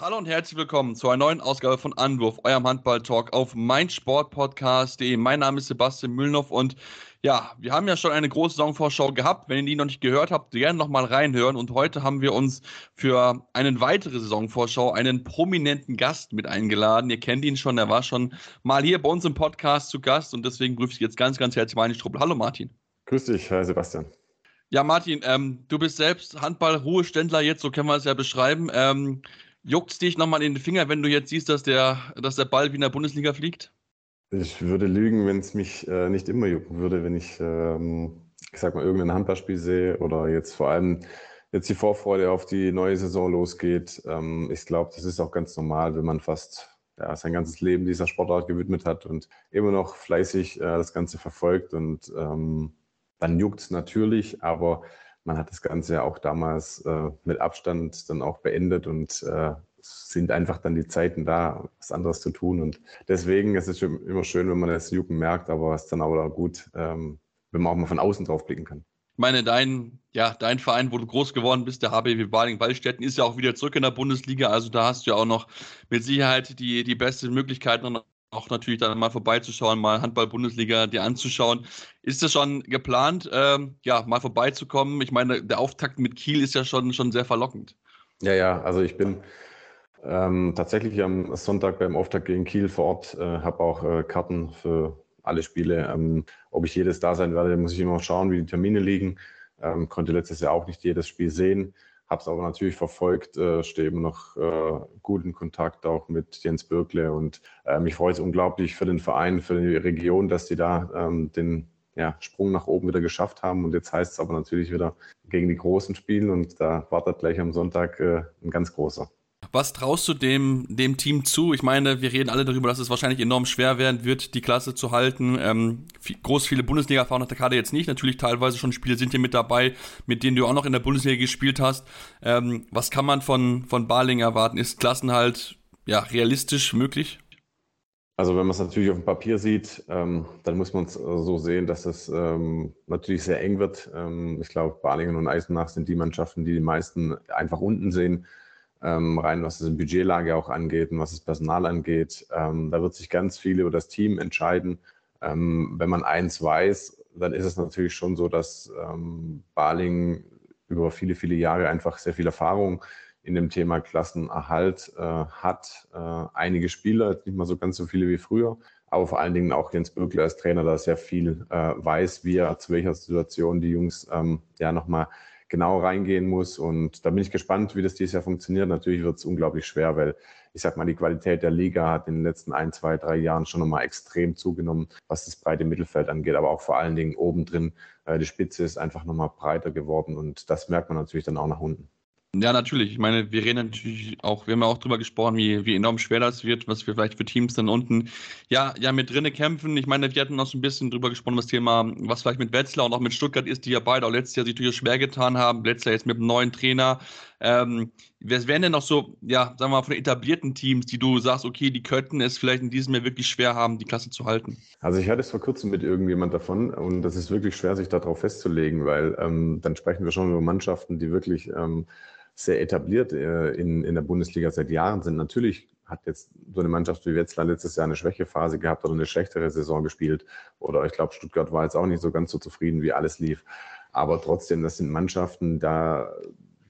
Hallo und herzlich willkommen zu einer neuen Ausgabe von Anwurf, eurem Handball-Talk auf meinsportpodcast.de. Mein Name ist Sebastian Mühlenhoff und ja, wir haben ja schon eine große Saisonvorschau gehabt. Wenn ihr die noch nicht gehört habt, gerne noch mal reinhören. Und heute haben wir uns für eine weitere Saisonvorschau einen prominenten Gast mit eingeladen. Ihr kennt ihn schon, er war schon mal hier bei uns im Podcast zu Gast und deswegen grüße ich jetzt ganz, ganz herzlich Martin Struppel. Hallo Martin. Grüß dich, Herr Sebastian. Ja, Martin, ähm, du bist selbst Handball-Ruheständler jetzt, so können wir es ja beschreiben. Ähm, Juckt dich nochmal in den Finger, wenn du jetzt siehst, dass der, dass der Ball wie in der Bundesliga fliegt? Ich würde lügen, wenn es mich äh, nicht immer jucken würde, wenn ich, ähm, ich sag mal, irgendein Handballspiel sehe oder jetzt vor allem jetzt die Vorfreude auf die neue Saison losgeht. Ähm, ich glaube, das ist auch ganz normal, wenn man fast ja, sein ganzes Leben dieser Sportart gewidmet hat und immer noch fleißig äh, das Ganze verfolgt. Und ähm, dann juckt es natürlich, aber man hat das Ganze ja auch damals äh, mit Abstand dann auch beendet und äh, sind einfach dann die Zeiten da, was anderes zu tun. Und deswegen ist es immer schön, wenn man das Jucken merkt, aber es ist dann auch gut, ähm, wenn man auch mal von außen drauf blicken kann. Ich meine, dein, ja, dein Verein, wo du groß geworden bist, der HBW Baling-Wallstätten, ist ja auch wieder zurück in der Bundesliga. Also da hast du ja auch noch mit Sicherheit die, die beste Möglichkeit, auch natürlich dann mal vorbeizuschauen, mal Handball-Bundesliga dir anzuschauen. Ist das schon geplant, ähm, ja, mal vorbeizukommen? Ich meine, der Auftakt mit Kiel ist ja schon, schon sehr verlockend. Ja, ja, also ich bin ähm, tatsächlich am Sonntag beim Auftakt gegen Kiel vor Ort, äh, habe auch äh, Karten für alle Spiele. Ähm, ob ich jedes da sein werde, muss ich immer schauen, wie die Termine liegen. Ähm, konnte letztes Jahr auch nicht jedes Spiel sehen, habe es aber natürlich verfolgt, äh, stehe immer noch äh, gut in Kontakt auch mit Jens Birkle und äh, mich freut es unglaublich für den Verein, für die Region, dass die da ähm, den ja, Sprung nach oben wieder geschafft haben. Und jetzt heißt es aber natürlich wieder gegen die Großen spielen und da wartet gleich am Sonntag äh, ein ganz großer. Was traust du dem, dem Team zu? Ich meine, wir reden alle darüber, dass es wahrscheinlich enorm schwer werden wird, die Klasse zu halten. Ähm, viel, groß viele Bundesliga-Erfahrungen hat der Kader jetzt nicht. Natürlich teilweise schon Spiele sind hier mit dabei, mit denen du auch noch in der Bundesliga gespielt hast. Ähm, was kann man von, von Baling erwarten? Ist Klassenhalt ja, realistisch möglich? Also wenn man es natürlich auf dem Papier sieht, ähm, dann muss man es so sehen, dass es ähm, natürlich sehr eng wird. Ähm, ich glaube, Balingen und Eisenach sind die Mannschaften, die die meisten einfach unten sehen ähm, rein was das Budgetlage auch angeht und was das Personal angeht. Ähm, da wird sich ganz viel über das Team entscheiden. Ähm, wenn man eins weiß, dann ist es natürlich schon so, dass ähm, Baling über viele, viele Jahre einfach sehr viel Erfahrung in dem Thema Klassenerhalt äh, hat. Äh, einige Spieler, nicht mal so ganz so viele wie früher, aber vor allen Dingen auch Jens Böckler als Trainer, da sehr viel äh, weiß, wie er zu welcher Situation die Jungs ähm, ja nochmal genau reingehen muss. Und da bin ich gespannt, wie das dieses Jahr funktioniert. Natürlich wird es unglaublich schwer, weil ich sag mal, die Qualität der Liga hat in den letzten ein, zwei, drei Jahren schon nochmal extrem zugenommen, was das breite Mittelfeld angeht, aber auch vor allen Dingen oben drin. Äh, die Spitze ist einfach nochmal breiter geworden und das merkt man natürlich dann auch nach unten. Ja, natürlich. Ich meine, wir reden natürlich auch, wir haben ja auch drüber gesprochen, wie, wie enorm schwer das wird, was wir vielleicht für Teams dann unten ja, ja mit drinne kämpfen. Ich meine, wir hatten auch so ein bisschen drüber gesprochen, das Thema, was vielleicht mit Wetzlar und auch mit Stuttgart ist, die ja beide auch letztes Jahr sich durchaus schwer getan haben. Wetzlar jetzt mit einem neuen Trainer. Ähm, wer wären denn noch so, ja, sagen wir mal, von etablierten Teams, die du sagst, okay, die könnten es vielleicht in diesem Jahr wirklich schwer haben, die Klasse zu halten? Also ich hatte es vor kurzem mit irgendjemand davon und das ist wirklich schwer, sich darauf festzulegen, weil ähm, dann sprechen wir schon über Mannschaften, die wirklich ähm, sehr etabliert äh, in, in der Bundesliga seit Jahren sind. Natürlich hat jetzt so eine Mannschaft wie Wetzlar letztes Jahr eine Schwächephase gehabt oder eine schlechtere Saison gespielt. Oder ich glaube, Stuttgart war jetzt auch nicht so ganz so zufrieden, wie alles lief. Aber trotzdem, das sind Mannschaften, da,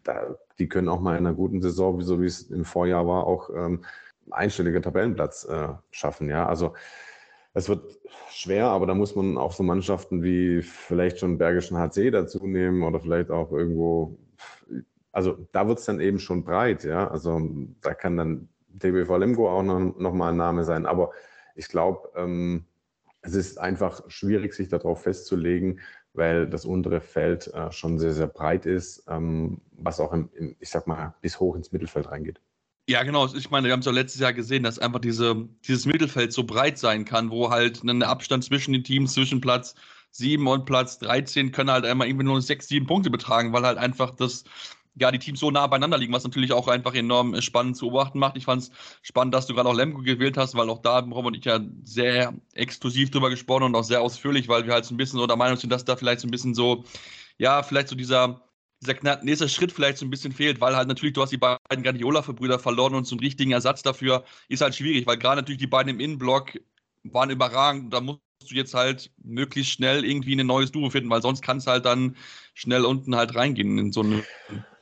da die können auch mal in einer guten Saison, so wie es im Vorjahr war, auch ähm, einstelliger Tabellenplatz äh, schaffen. Ja, also es wird schwer, aber da muss man auch so Mannschaften wie vielleicht schon Bergischen HC dazu nehmen oder vielleicht auch irgendwo also da wird es dann eben schon breit, ja. Also da kann dann TBV Lemgo auch noch, noch mal ein Name sein. Aber ich glaube, ähm, es ist einfach schwierig, sich darauf festzulegen, weil das untere Feld äh, schon sehr, sehr breit ist, ähm, was auch, im, im, ich sag mal, bis hoch ins Mittelfeld reingeht. Ja, genau. Ich meine, wir haben es ja letztes Jahr gesehen, dass einfach diese, dieses Mittelfeld so breit sein kann, wo halt ein Abstand zwischen den Teams, zwischen Platz 7 und Platz 13 können halt einmal irgendwie nur 6, 7 Punkte betragen, weil halt einfach das, ja, die Teams so nah beieinander liegen, was natürlich auch einfach enorm spannend zu beobachten macht. Ich fand es spannend, dass du gerade auch Lemgo gewählt hast, weil auch da haben Rob und ich ja sehr exklusiv drüber gesprochen und auch sehr ausführlich, weil wir halt so ein bisschen so der Meinung sind, dass da vielleicht so ein bisschen so, ja, vielleicht so dieser, dieser nächste Schritt vielleicht so ein bisschen fehlt, weil halt natürlich, du hast die beiden Guardiola-Brüder verloren und einen richtigen Ersatz dafür ist halt schwierig, weil gerade natürlich die beiden im Innenblock waren überragend. Da musst du jetzt halt möglichst schnell irgendwie ein neues Duo finden, weil sonst kann es halt dann schnell unten halt reingehen in so eine,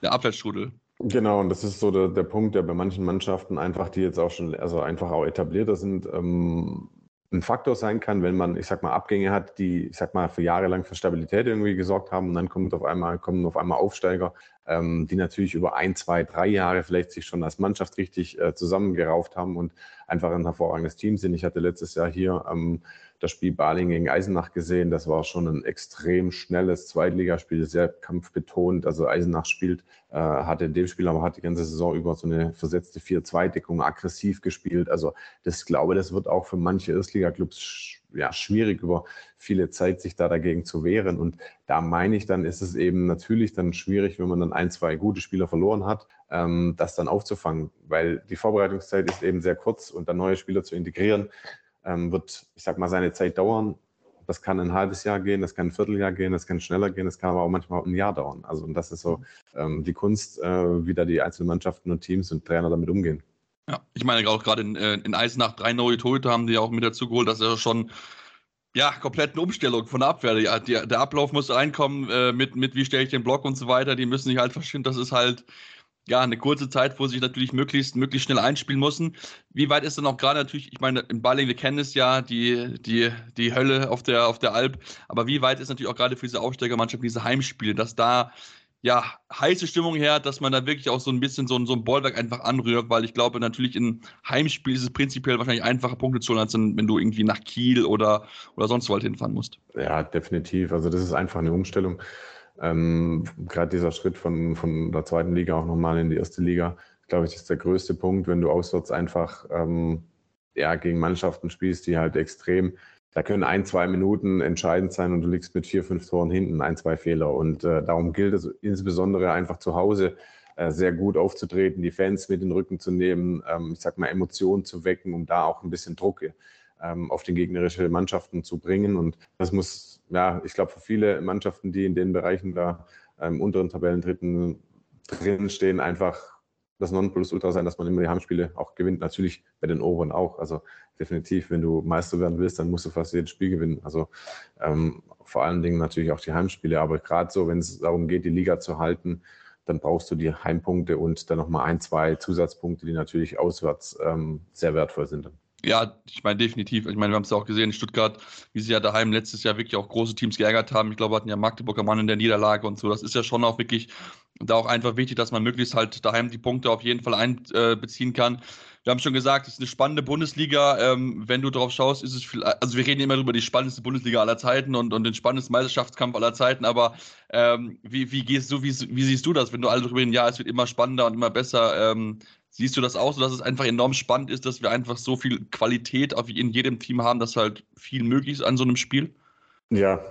eine Abwärtsstrudel. Genau, und das ist so der, der Punkt, der bei manchen Mannschaften einfach, die jetzt auch schon, also einfach auch etablierter sind, ähm, ein Faktor sein kann, wenn man, ich sag mal, Abgänge hat, die, ich sag mal, für jahrelang für Stabilität irgendwie gesorgt haben und dann kommt auf einmal, kommen auf einmal Aufsteiger, ähm, die natürlich über ein, zwei, drei Jahre vielleicht sich schon als Mannschaft richtig äh, zusammengerauft haben und einfach ein hervorragendes Team sind. Ich hatte letztes Jahr hier ähm, das Spiel Baling gegen Eisenach gesehen. Das war schon ein extrem schnelles Zweitligaspiel, sehr kampfbetont. Also Eisenach spielt, äh, hatte in dem Spiel aber hat die ganze Saison über so eine versetzte 4-2-Deckung aggressiv gespielt. Also das glaube, das wird auch für manche Erstliga-Clubs ja, schwierig über viele Zeit, sich da dagegen zu wehren. Und da meine ich, dann ist es eben natürlich dann schwierig, wenn man dann ein, zwei gute Spieler verloren hat, ähm, das dann aufzufangen, weil die Vorbereitungszeit ist eben sehr kurz und dann neue Spieler zu integrieren, ähm, wird, ich sag mal, seine Zeit dauern. Das kann ein halbes Jahr gehen, das kann ein Vierteljahr gehen, das kann schneller gehen, das kann aber auch manchmal ein Jahr dauern. Also und das ist so ähm, die Kunst, äh, wie da die einzelnen Mannschaften und Teams und Trainer damit umgehen. Ja, ich meine auch gerade in, äh, in Eisenach drei neue Torhüter haben die auch mit dazu geholt, das ist ja schon ja, komplett eine Umstellung von der Abwehr. Ja, die, der Ablauf muss reinkommen äh, mit, mit wie stelle ich den Block und so weiter. Die müssen sich halt verstehen, das ist halt ja, eine kurze Zeit, wo sie sich natürlich möglichst, möglichst schnell einspielen müssen. Wie weit ist dann auch gerade natürlich, ich meine, im Balling, wir kennen es ja, die, die, die Hölle auf der, auf der Alp, aber wie weit ist natürlich auch gerade für diese Aufsteigermannschaft, diese Heimspiele, dass da ja, heiße Stimmung her, dass man da wirklich auch so ein bisschen so, so ein Bollwerk einfach anrührt, weil ich glaube, natürlich in Heimspiel ist es prinzipiell wahrscheinlich einfacher Punkte zu holen, als wenn du irgendwie nach Kiel oder, oder sonst wo halt hinfahren musst. Ja, definitiv. Also das ist einfach eine Umstellung. Ähm, Gerade dieser Schritt von, von der zweiten Liga auch nochmal in die erste Liga, glaube ich, ist der größte Punkt, wenn du auswärts einfach ähm, ja, gegen Mannschaften spielst, die halt extrem, da können ein, zwei Minuten entscheidend sein und du liegst mit vier, fünf Toren hinten, ein, zwei Fehler. Und äh, darum gilt es insbesondere einfach zu Hause äh, sehr gut aufzutreten, die Fans mit in den Rücken zu nehmen, ähm, ich sag mal, Emotionen zu wecken, um da auch ein bisschen Druck ähm, auf den gegnerischen Mannschaften zu bringen. Und das muss ja, ich glaube, für viele Mannschaften, die in den Bereichen da im ähm, unteren Tabellendritten drin stehen, einfach das Nonplusultra sein, dass man immer die Heimspiele auch gewinnt. Natürlich bei den oberen auch. Also definitiv, wenn du Meister werden willst, dann musst du fast jedes Spiel gewinnen. Also ähm, vor allen Dingen natürlich auch die Heimspiele. Aber gerade so, wenn es darum geht, die Liga zu halten, dann brauchst du die Heimpunkte und dann nochmal ein, zwei Zusatzpunkte, die natürlich auswärts ähm, sehr wertvoll sind. Ja, ich meine definitiv. Ich meine, wir haben es ja auch gesehen in Stuttgart, wie sie ja daheim letztes Jahr wirklich auch große Teams geärgert haben. Ich glaube, wir hatten ja Magdeburger Mann in der Niederlage und so. Das ist ja schon auch wirklich da auch einfach wichtig, dass man möglichst halt daheim die Punkte auf jeden Fall einbeziehen äh, kann. Wir haben schon gesagt, es ist eine spannende Bundesliga. Ähm, wenn du drauf schaust, ist es viel, also wir reden immer über die spannendste Bundesliga aller Zeiten und, und den spannendsten Meisterschaftskampf aller Zeiten, aber ähm, wie, wie gehst du, wie, wie siehst du das, wenn du alle darüber reden, ja, es wird immer spannender und immer besser, ähm, Siehst du das auch so, dass es einfach enorm spannend ist, dass wir einfach so viel Qualität in jedem Team haben, dass halt viel möglich ist an so einem Spiel? Ja,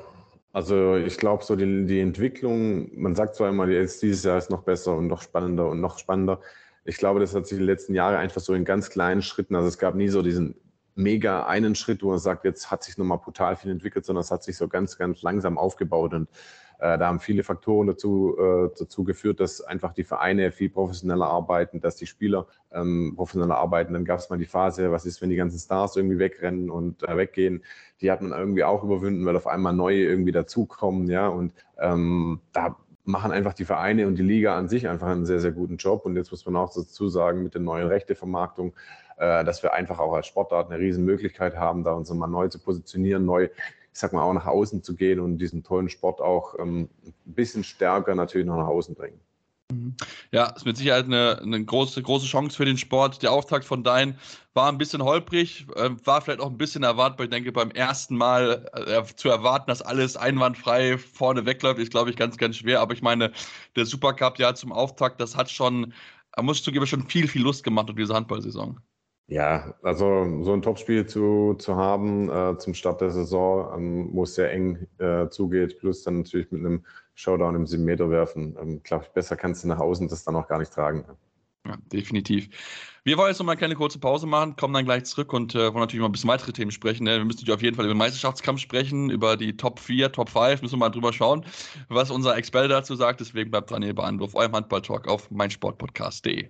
also ich glaube, so die, die Entwicklung, man sagt zwar immer, dieses Jahr ist noch besser und noch spannender und noch spannender. Ich glaube, das hat sich die letzten Jahre einfach so in ganz kleinen Schritten, also es gab nie so diesen mega einen Schritt, wo man sagt, jetzt hat sich nochmal brutal viel entwickelt, sondern es hat sich so ganz, ganz langsam aufgebaut und da haben viele Faktoren dazu, äh, dazu geführt, dass einfach die Vereine viel professioneller arbeiten, dass die Spieler ähm, professioneller arbeiten. Dann gab es mal die Phase, was ist, wenn die ganzen Stars irgendwie wegrennen und äh, weggehen. Die hat man irgendwie auch überwunden, weil auf einmal neue irgendwie dazukommen. Ja, und ähm, da machen einfach die Vereine und die Liga an sich einfach einen sehr, sehr guten Job. Und jetzt muss man auch dazu sagen, mit der neuen Rechtevermarktung, äh, dass wir einfach auch als Sportart eine riesen Möglichkeit haben, da uns mal neu zu positionieren, neu ich sag mal, auch nach außen zu gehen und diesen tollen Sport auch ähm, ein bisschen stärker natürlich noch nach außen bringen. Mhm. Ja, ist mit Sicherheit eine, eine große, große Chance für den Sport. Der Auftakt von Dein war ein bisschen holprig, äh, war vielleicht auch ein bisschen erwartbar. Ich denke, beim ersten Mal äh, zu erwarten, dass alles einwandfrei vorne wegläuft, ist, glaube ich, ganz, ganz schwer. Aber ich meine, der Supercup ja zum Auftakt, das hat schon, muss ich zugeben, schon viel, viel Lust gemacht um diese Handballsaison. Ja, also so ein Topspiel zu, zu haben äh, zum Start der Saison, ähm, wo es sehr eng äh, zugeht, plus dann natürlich mit einem Showdown im 7 Meter werfen. Ähm, Glaube ich, besser kannst du nach außen das dann auch gar nicht tragen. Ja, definitiv. Wir wollen jetzt noch mal eine kleine kurze Pause machen, kommen dann gleich zurück und äh, wollen natürlich mal ein bisschen weitere Themen sprechen. Ne? Wir müssen natürlich auf jeden Fall über den Meisterschaftskampf sprechen, über die Top 4, Top 5, müssen wir mal drüber schauen, was unser Experte dazu sagt. Deswegen bleibt dran hier bei Anruf, eurem Handball-Talk auf meinsportpodcast.de.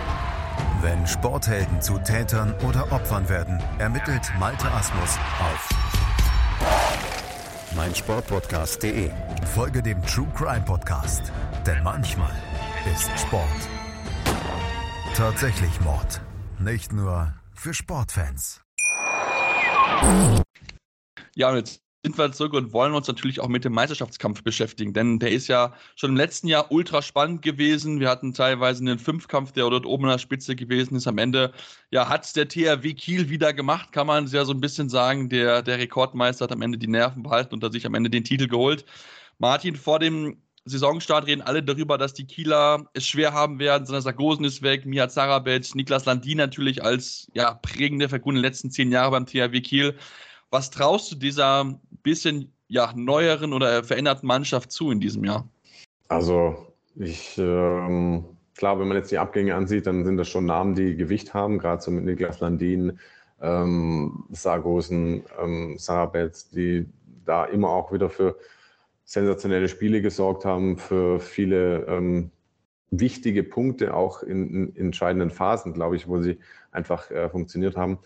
Wenn Sporthelden zu Tätern oder Opfern werden, ermittelt Malte Asmus auf meinsportpodcast.de. Folge dem True Crime Podcast, denn manchmal ist Sport tatsächlich Mord. Nicht nur für Sportfans. Ja, und jetzt sind wir zurück und wollen uns natürlich auch mit dem Meisterschaftskampf beschäftigen, denn der ist ja schon im letzten Jahr ultra spannend gewesen. Wir hatten teilweise einen Fünfkampf, der dort oben an der Spitze gewesen ist. Am Ende ja, hat der THW Kiel wieder gemacht, kann man ja so ein bisschen sagen. Der, der Rekordmeister hat am Ende die Nerven behalten und hat sich am Ende den Titel geholt. Martin, vor dem Saisonstart reden alle darüber, dass die Kieler es schwer haben werden. Sandra Sargosen ist weg, Mia Zarabet, Niklas Landin natürlich als ja, prägende in den letzten zehn Jahren beim THW Kiel. Was traust du dieser bisschen ja, neueren oder veränderten Mannschaft zu in diesem Jahr? Also, ich, ähm, klar, wenn man jetzt die Abgänge ansieht, dann sind das schon Namen, die Gewicht haben, gerade so mit Niklas Landin, ähm, Sargosen, ähm, Sarabetz, die da immer auch wieder für sensationelle Spiele gesorgt haben, für viele ähm, wichtige Punkte, auch in, in, entscheidenden Phasen, glaube ich, wo sie einfach äh, funktioniert haben.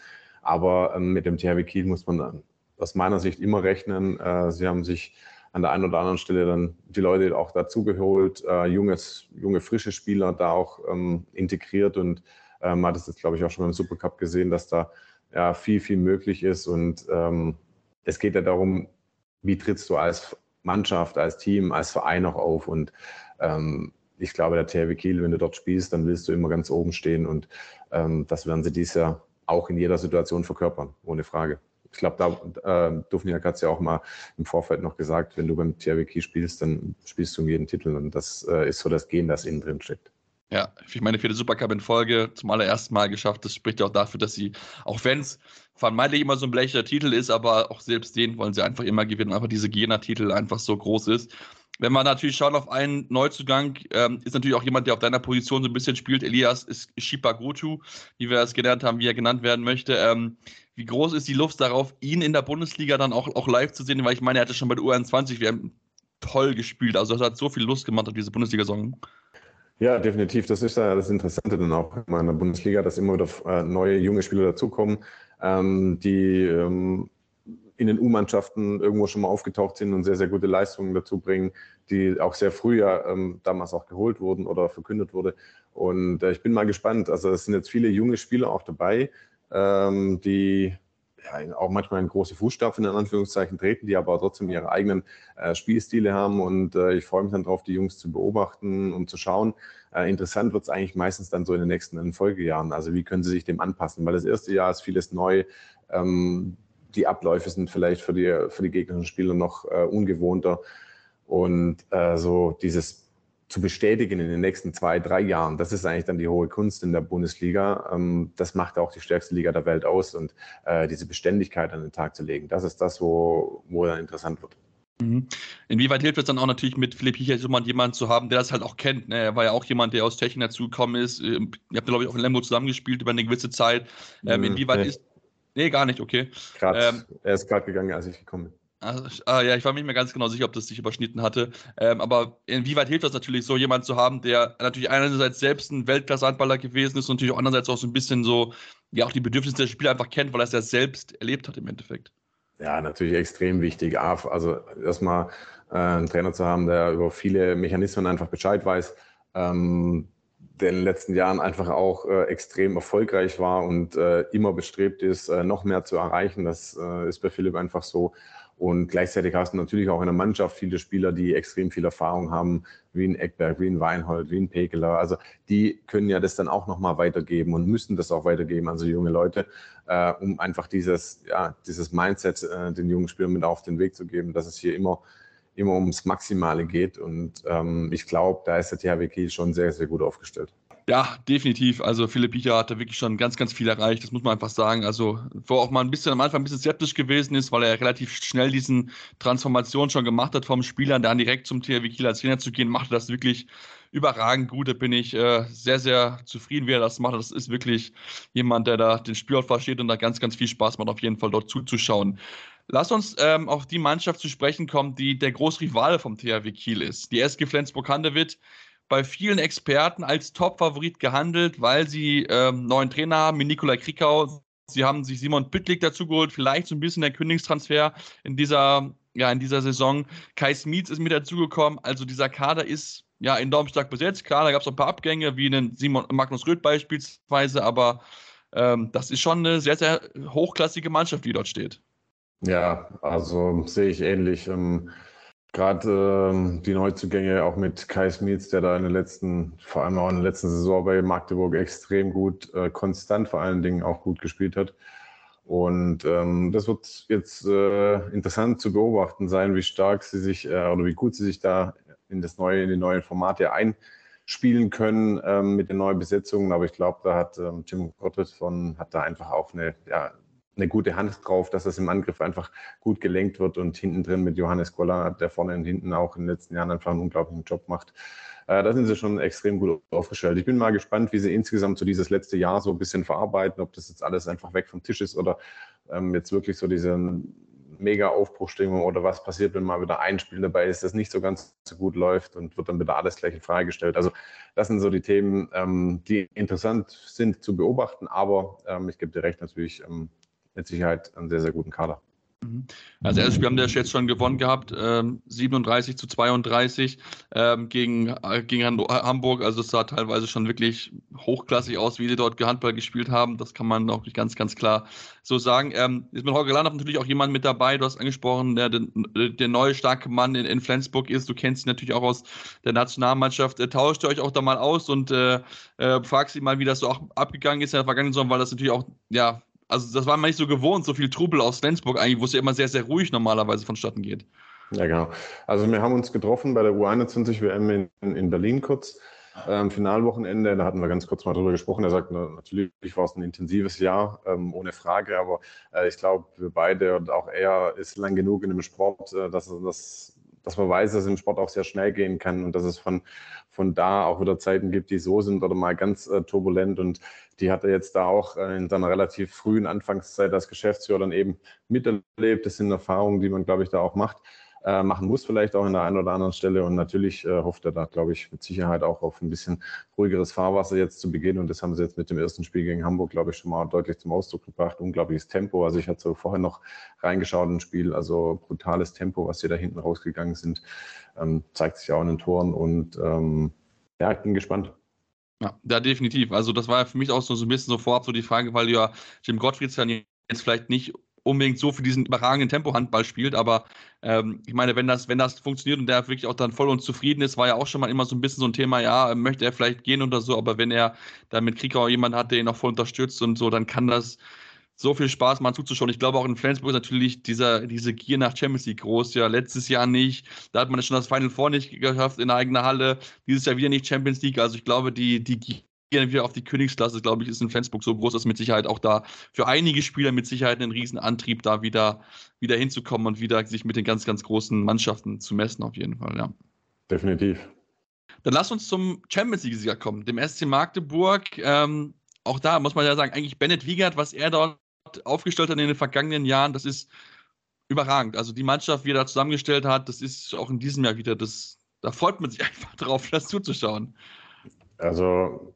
Aber ähm, mit dem THW Kiel muss man aus meiner Sicht immer rechnen. Äh, sie haben sich an der einen oder anderen Stelle dann die Leute auch dazugeholt, äh, junges, junge, frische Spieler da auch ähm, integriert. Und äh, man hat es jetzt, glaube ich, auch schon beim Supercup gesehen, dass da ja, viel, viel möglich ist. Und ähm, es geht ja darum, wie trittst du als Mannschaft, als Team, als Verein auch auf? Und ähm, ich glaube, der THW Kiel, wenn du dort spielst, dann willst du immer ganz oben stehen. Und ähm, das werden sie dieses Jahr auch in jeder Situation verkörpern, ohne Frage. Ich glaube, da äh, Dufniak hat es ja auch mal im Vorfeld noch gesagt, wenn du beim TRWK spielst, dann spielst du um jeden Titel und das äh, ist so das Gen, das innen drin steckt. Ja, ich meine, vierte Supercup in Folge zum allerersten Mal geschafft. Das spricht ja auch dafür, dass sie, auch wenn es vermeintlich immer so ein blecher Titel ist, aber auch selbst den wollen sie einfach immer gewinnen, einfach diese Gena-Titel einfach so groß ist. Wenn man natürlich schaut auf einen Neuzugang, ähm, ist natürlich auch jemand, der auf deiner Position so ein bisschen spielt. Elias ist Shipagutu, wie wir es gelernt haben, wie er genannt werden möchte. Ähm, wie groß ist die Luft darauf, ihn in der Bundesliga dann auch, auch live zu sehen? Weil ich meine, er hatte schon bei der U21 WM toll gespielt. Also, er hat so viel Lust gemacht auf diese Bundesliga-Saison. Ja, definitiv. Das ist ja das Interessante dann auch in der Bundesliga, dass immer wieder äh, neue junge Spieler dazukommen, ähm, die ähm, in den U-Mannschaften irgendwo schon mal aufgetaucht sind und sehr, sehr gute Leistungen dazu bringen, die auch sehr früh ja ähm, damals auch geholt wurden oder verkündet wurde. Und äh, ich bin mal gespannt. Also es sind jetzt viele junge Spieler auch dabei, ähm, die ja, auch manchmal in große Fußstapfen in Anführungszeichen treten, die aber trotzdem ihre eigenen äh, Spielstile haben. Und äh, ich freue mich dann darauf, die Jungs zu beobachten und zu schauen. Äh, interessant wird es eigentlich meistens dann so in den nächsten Folgejahren. Also wie können sie sich dem anpassen? Weil das erste Jahr ist vieles neu. Ähm, die Abläufe sind vielleicht für die, für die gegnerischen Spieler noch äh, ungewohnter. Und äh, so dieses zu bestätigen in den nächsten zwei, drei Jahren, das ist eigentlich dann die hohe Kunst in der Bundesliga. Ähm, das macht auch die stärkste Liga der Welt aus und äh, diese Beständigkeit an den Tag zu legen, das ist das, wo, wo dann interessant wird. Mhm. Inwieweit hilft es dann auch natürlich mit Philipp Hichel jemanden zu haben, der das halt auch kennt? Ne? Er war ja auch jemand, der aus Tschechien dazugekommen ist. Ähm, ihr habt, glaube ich, auch in Lemgo zusammengespielt über eine gewisse Zeit. Ähm, inwieweit nee. ist Nee, gar nicht, okay. Ähm, er ist gerade gegangen, als ich gekommen bin. Ah, ah, ja, ich war mir nicht mehr ganz genau sicher, ob das sich überschnitten hatte. Ähm, aber inwieweit hilft das natürlich, so jemanden zu haben, der natürlich einerseits selbst ein Weltklasse-Handballer gewesen ist und natürlich auch andererseits auch so ein bisschen so, ja, auch die Bedürfnisse des Spiels einfach kennt, weil er es ja selbst erlebt hat im Endeffekt. Ja, natürlich extrem wichtig. Also erstmal äh, einen Trainer zu haben, der über viele Mechanismen einfach Bescheid weiß. Ähm, in den letzten Jahren einfach auch äh, extrem erfolgreich war und äh, immer bestrebt ist, äh, noch mehr zu erreichen. Das äh, ist bei Philipp einfach so. Und gleichzeitig hast du natürlich auch in der Mannschaft viele Spieler, die extrem viel Erfahrung haben, wie ein Eckberg, wie ein Weinhold, wie ein Pekeler. Also die können ja das dann auch nochmal weitergeben und müssen das auch weitergeben, also junge Leute, äh, um einfach dieses, ja, dieses Mindset äh, den jungen Spielern mit auf den Weg zu geben, dass es hier immer immer ums Maximale geht. Und ähm, ich glaube, da ist der THW Kiel schon sehr, sehr gut aufgestellt. Ja, definitiv. Also Philipp Biecher hat da wirklich schon ganz, ganz viel erreicht. Das muss man einfach sagen. Also, wo auch mal ein bisschen am Anfang ein bisschen skeptisch gewesen ist, weil er relativ schnell diesen Transformation schon gemacht hat vom Spieler, dann direkt zum THW Kiel als Trainer zu gehen, macht das wirklich überragend gut. Da bin ich äh, sehr, sehr zufrieden, wie er das macht. Das ist wirklich jemand, der da den Spielort versteht und da ganz, ganz viel Spaß macht, auf jeden Fall dort zuzuschauen. Lass uns ähm, auf die Mannschaft zu sprechen kommen, die der Großrivale vom THW Kiel ist. Die SG Flensburg-Handewitt bei vielen Experten als Top-Favorit gehandelt, weil sie ähm, neuen Trainer haben, mit Nikolai Krikau. Sie haben sich Simon Büttlik dazu geholt, vielleicht so ein bisschen der Kündigungstransfer in dieser, ja, in dieser Saison. Kai Smietz ist mit dazugekommen. Also dieser Kader ist ja enorm stark besetzt. Klar, da gab es ein paar Abgänge, wie einen Simon Magnus Röth beispielsweise, aber ähm, das ist schon eine sehr, sehr hochklassige Mannschaft, die dort steht. Ja, also sehe ich ähnlich. Ähm, Gerade ähm, die Neuzugänge auch mit Kai Smits, der da in der letzten, vor allem auch in der letzten Saison bei Magdeburg extrem gut, äh, konstant vor allen Dingen auch gut gespielt hat. Und ähm, das wird jetzt äh, interessant zu beobachten sein, wie stark sie sich äh, oder wie gut sie sich da in das neue, in die neuen Formate einspielen können ähm, mit den neuen Besetzungen. Aber ich glaube, da hat ähm, Jim Gottlieb von hat da einfach auch eine ja, eine gute Hand drauf, dass das im Angriff einfach gut gelenkt wird und hinten drin mit Johannes Goller, der vorne und hinten auch in den letzten Jahren einfach einen unglaublichen Job macht. Äh, da sind sie schon extrem gut aufgestellt. Ich bin mal gespannt, wie sie insgesamt so dieses letzte Jahr so ein bisschen verarbeiten, ob das jetzt alles einfach weg vom Tisch ist oder ähm, jetzt wirklich so diese mega Aufbruchstimmung oder was passiert, wenn mal wieder ein Spiel dabei ist, das nicht so ganz so gut läuft und wird dann wieder alles gleich in Frage gestellt. Also das sind so die Themen, ähm, die interessant sind zu beobachten, aber ähm, ich gebe dir recht, natürlich ähm, mit Sicherheit einen sehr, sehr guten Kader. Mhm. Also erstes Spiel haben wir jetzt schon gewonnen gehabt, ähm, 37 zu 32 ähm, gegen, äh, gegen Hamburg. Also es sah teilweise schon wirklich hochklassig aus, wie sie dort Handball gespielt haben. Das kann man auch nicht ganz, ganz klar so sagen. Ähm, ist mit Holger Landhoff natürlich auch jemand mit dabei. Du hast angesprochen, der, der, der neue starke Mann in, in, Flensburg ist. Du kennst ihn natürlich auch aus der Nationalmannschaft. Äh, tauscht ihr euch auch da mal aus und äh, äh, fragst ihn mal, wie das so auch abgegangen ist in der vergangenen Saison, weil das natürlich auch ja also das war man nicht so gewohnt, so viel Trubel aus Flensburg eigentlich, wo es ja immer sehr, sehr ruhig normalerweise vonstatten geht. Ja, genau. Also wir haben uns getroffen bei der U21 WM in, in Berlin kurz. Ähm, Finalwochenende, da hatten wir ganz kurz mal drüber gesprochen. Er sagt, natürlich war es ein intensives Jahr, ähm, ohne Frage, aber äh, ich glaube, wir beide und auch er ist lang genug in dem Sport, äh, dass, dass, dass man weiß, dass es im Sport auch sehr schnell gehen kann und dass es von, von da auch wieder Zeiten gibt, die so sind oder mal ganz äh, turbulent. Und die hat er jetzt da auch äh, in seiner relativ frühen Anfangszeit als Geschäftsführer dann eben miterlebt. Das sind Erfahrungen, die man, glaube ich, da auch macht, äh, machen muss, vielleicht auch an der einen oder anderen Stelle. Und natürlich äh, hofft er da, glaube ich, mit Sicherheit auch auf ein bisschen ruhigeres Fahrwasser jetzt zu Beginn. Und das haben sie jetzt mit dem ersten Spiel gegen Hamburg, glaube ich, schon mal deutlich zum Ausdruck gebracht. Unglaubliches Tempo. Also ich hatte so vorher noch reingeschaut ins Spiel. Also brutales Tempo, was sie da hinten rausgegangen sind. Ähm, zeigt sich auch in den Toren. Und ähm, ja, ich bin gespannt. Ja, ja, definitiv. Also das war ja für mich auch so, ein bisschen so vorab so die Frage, weil ja Jim Gottfrieds dann jetzt vielleicht nicht unbedingt so für diesen überragenden Tempo-Handball spielt, aber ähm, ich meine, wenn das, wenn das funktioniert und der wirklich auch dann voll und zufrieden ist, war ja auch schon mal immer so ein bisschen so ein Thema, ja, möchte er vielleicht gehen oder so, aber wenn er dann mit Krieger jemanden hat, der ihn auch voll unterstützt und so, dann kann das so viel Spaß mal zuzuschauen. Ich glaube auch in Flensburg ist natürlich dieser, diese Gier nach Champions League groß. Ja, letztes Jahr nicht. Da hat man schon das Final Four nicht geschafft in der eigenen Halle. Dieses Jahr wieder nicht Champions League. Also ich glaube, die, die Gier wieder auf die Königsklasse, glaube ich, ist in Flensburg so groß, dass mit Sicherheit auch da für einige Spieler mit Sicherheit ein Riesenantrieb, da wieder, wieder hinzukommen und wieder sich mit den ganz, ganz großen Mannschaften zu messen, auf jeden Fall, ja. Definitiv. Dann lass uns zum Champions League-Sieger kommen, dem SC Magdeburg. Ähm, auch da muss man ja sagen, eigentlich Bennett Wiegert, was er dort aufgestellt hat in den vergangenen Jahren, das ist überragend. Also die Mannschaft, wie er da zusammengestellt hat, das ist auch in diesem Jahr wieder, das, da freut man sich einfach drauf, das zuzuschauen. Also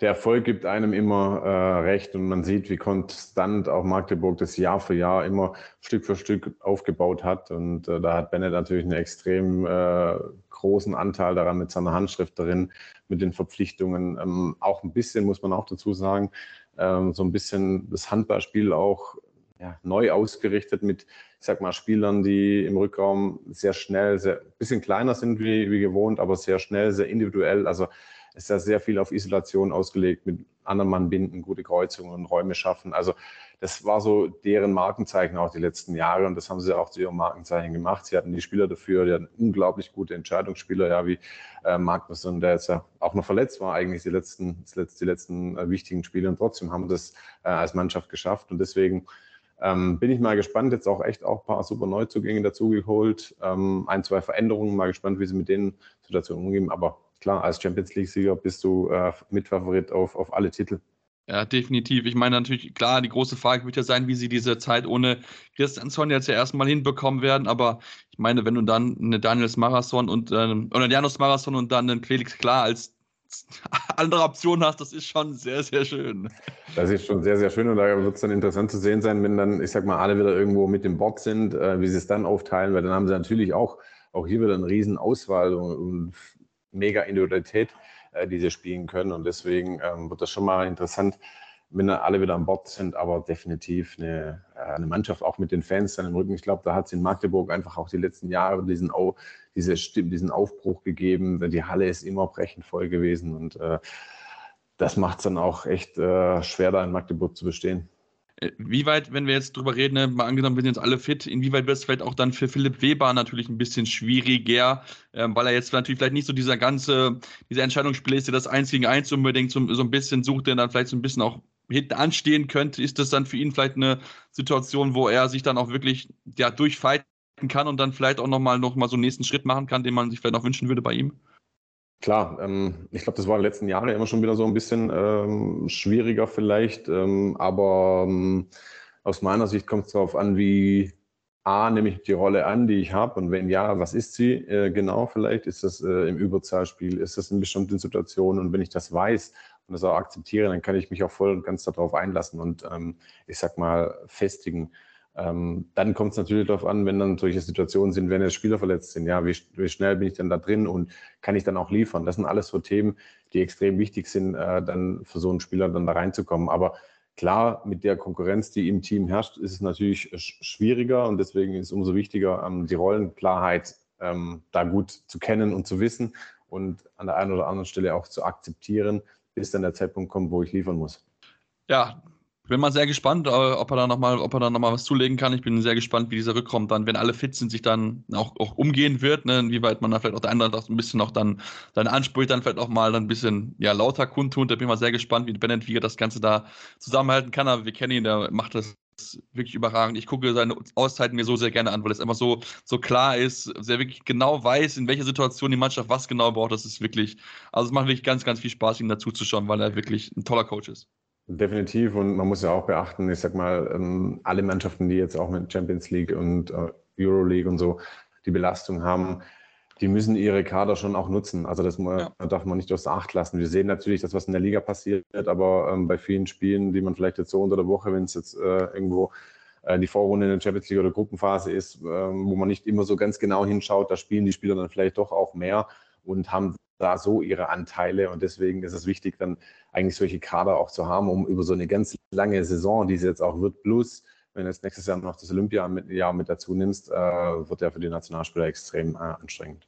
der Erfolg gibt einem immer äh, recht und man sieht, wie konstant auch Magdeburg das Jahr für Jahr immer Stück für Stück aufgebaut hat. Und äh, da hat Bennett natürlich eine extrem äh, großen Anteil daran mit seiner Handschrift darin, mit den Verpflichtungen. Ähm, auch ein bisschen, muss man auch dazu sagen, ähm, so ein bisschen das Handballspiel auch ja, neu ausgerichtet mit, ich sag mal, Spielern, die im Rückraum sehr schnell, sehr bisschen kleiner sind wie, wie gewohnt, aber sehr schnell, sehr individuell. Also ist ja sehr viel auf Isolation ausgelegt, mit anderen Mann binden, gute Kreuzungen und Räume schaffen. Also das war so deren Markenzeichen auch die letzten Jahre und das haben sie auch zu ihrem Markenzeichen gemacht. Sie hatten die Spieler dafür, die hatten unglaublich gute Entscheidungsspieler, ja, wie äh, Magnussen, der jetzt ja auch noch verletzt war, eigentlich die letzten, die letzten äh, wichtigen Spiele und trotzdem haben das äh, als Mannschaft geschafft und deswegen ähm, bin ich mal gespannt, jetzt auch echt auch ein paar super Neuzugänge dazugeholt, ähm, ein, zwei Veränderungen, mal gespannt, wie sie mit den Situationen umgehen, aber klar, als Champions League-Sieger bist du äh, Mitfavorit auf, auf alle Titel. Ja, definitiv. Ich meine natürlich, klar, die große Frage wird ja sein, wie sie diese Zeit ohne Christiansson jetzt ja erstmal hinbekommen werden. Aber ich meine, wenn du dann eine Daniels Marathon und ähm, oder Janus Marathon und dann einen Felix Klar als andere Option hast, das ist schon sehr, sehr schön. Das ist schon sehr, sehr schön und da wird es dann interessant zu sehen sein, wenn dann, ich sag mal, alle wieder irgendwo mit dem Board sind, äh, wie sie es dann aufteilen, weil dann haben sie natürlich auch, auch hier wieder eine riesen Auswahl und, und mega Individualität äh, die sie spielen können. Und deswegen ähm, wird das schon mal interessant, wenn alle wieder an Bord sind, aber definitiv eine, äh, eine Mannschaft auch mit den Fans dann im Rücken. Ich glaube, da hat es in Magdeburg einfach auch die letzten Jahre diesen, Au, diese diesen Aufbruch gegeben. Die Halle ist immer brechend voll gewesen und äh, das macht es dann auch echt äh, schwer, da in Magdeburg zu bestehen. Wie weit, wenn wir jetzt drüber reden, ne, mal angenommen, wir sind jetzt alle fit, inwieweit wird es vielleicht auch dann für Philipp Weber natürlich ein bisschen schwieriger, ähm, weil er jetzt natürlich vielleicht nicht so dieser ganze, dieser Entscheidungsspieler ist, der das 1 gegen 1 unbedingt so, so ein bisschen sucht, der dann vielleicht so ein bisschen auch hinten anstehen könnte. Ist das dann für ihn vielleicht eine Situation, wo er sich dann auch wirklich ja, durchfighten kann und dann vielleicht auch nochmal noch mal so einen nächsten Schritt machen kann, den man sich vielleicht auch wünschen würde bei ihm? Klar, ähm, ich glaube, das war in den letzten Jahren immer schon wieder so ein bisschen ähm, schwieriger vielleicht, ähm, aber ähm, aus meiner Sicht kommt es darauf an, wie A, nehme ich die Rolle an, die ich habe und wenn ja, was ist sie äh, genau vielleicht? Ist das äh, im Überzahlspiel, ist das in bestimmten Situationen und wenn ich das weiß und das auch akzeptiere, dann kann ich mich auch voll und ganz darauf einlassen und ähm, ich sag mal festigen. Ähm, dann kommt es natürlich darauf an, wenn dann solche Situationen sind, wenn jetzt Spieler verletzt sind, ja, wie, wie, schnell bin ich dann da drin und kann ich dann auch liefern? Das sind alles so Themen, die extrem wichtig sind, äh, dann für so einen Spieler dann da reinzukommen. Aber klar, mit der Konkurrenz, die im Team herrscht, ist es natürlich schwieriger und deswegen ist es umso wichtiger, ähm, die Rollenklarheit ähm, da gut zu kennen und zu wissen und an der einen oder anderen Stelle auch zu akzeptieren, bis dann der Zeitpunkt kommt, wo ich liefern muss. Ja, bin mal sehr gespannt, äh, ob er da nochmal, noch was zulegen kann. Ich bin sehr gespannt, wie dieser Rückraum dann, wenn alle fit sind, sich dann auch, auch umgehen wird, ne? inwieweit man da vielleicht auch der andere ein bisschen noch dann seine Ansprüche dann vielleicht auch mal dann ein bisschen ja, lauter kundtun. Da bin ich mal sehr gespannt, wie Bennett wie er das Ganze da zusammenhalten kann. Aber wir kennen ihn, der macht das wirklich überragend. Ich gucke seine Auszeiten mir so sehr gerne an, weil es einfach so, so klar ist, sehr wirklich genau weiß, in welcher Situation die Mannschaft was genau braucht. Das ist wirklich, also es macht wirklich ganz, ganz viel Spaß, ihm dazu zu schauen, weil er wirklich ein toller Coach ist. Definitiv und man muss ja auch beachten, ich sag mal, ähm, alle Mannschaften, die jetzt auch mit Champions League und äh, Euroleague und so die Belastung haben, die müssen ihre Kader schon auch nutzen. Also das ja. darf man nicht außer Acht lassen. Wir sehen natürlich das, was in der Liga passiert, aber ähm, bei vielen Spielen, die man vielleicht jetzt so unter der Woche, wenn es jetzt äh, irgendwo äh, die Vorrunde in der Champions League oder Gruppenphase ist, äh, wo man nicht immer so ganz genau hinschaut, da spielen die Spieler dann vielleicht doch auch mehr und haben da so ihre Anteile. Und deswegen ist es wichtig, dann eigentlich solche Kader auch zu haben, um über so eine ganz lange Saison, die es jetzt auch wird, plus wenn du jetzt nächstes Jahr noch das Olympia mit, Jahr mit dazu nimmst, äh, wird ja für die Nationalspieler extrem äh, anstrengend.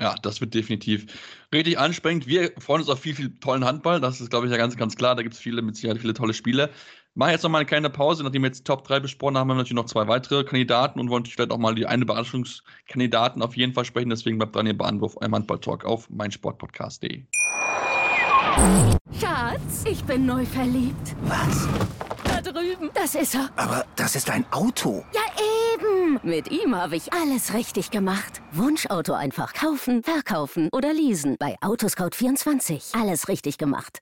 Ja, das wird definitiv richtig anstrengend. Wir freuen uns auf viel, viel tollen Handball. Das ist, glaube ich, ja ganz, ganz klar. Da gibt es viele, mit Sicherheit viele tolle Spiele. Machen jetzt nochmal eine kleine Pause. Nachdem wir jetzt die Top 3 besprochen haben, haben wir natürlich noch zwei weitere Kandidaten und wollen natürlich vielleicht auch mal die eine Überraschungskandidaten auf jeden Fall sprechen. Deswegen bleibt dran, ihr Bahnwurf, euer Handball-Talk auf meinsportpodcast.de. Schatz, ich bin neu verliebt. Was? Da drüben. Das ist er. Aber das ist ein Auto. Ja, eben. Mit ihm habe ich alles richtig gemacht. Wunschauto einfach kaufen, verkaufen oder leasen. Bei Autoscout24. Alles richtig gemacht.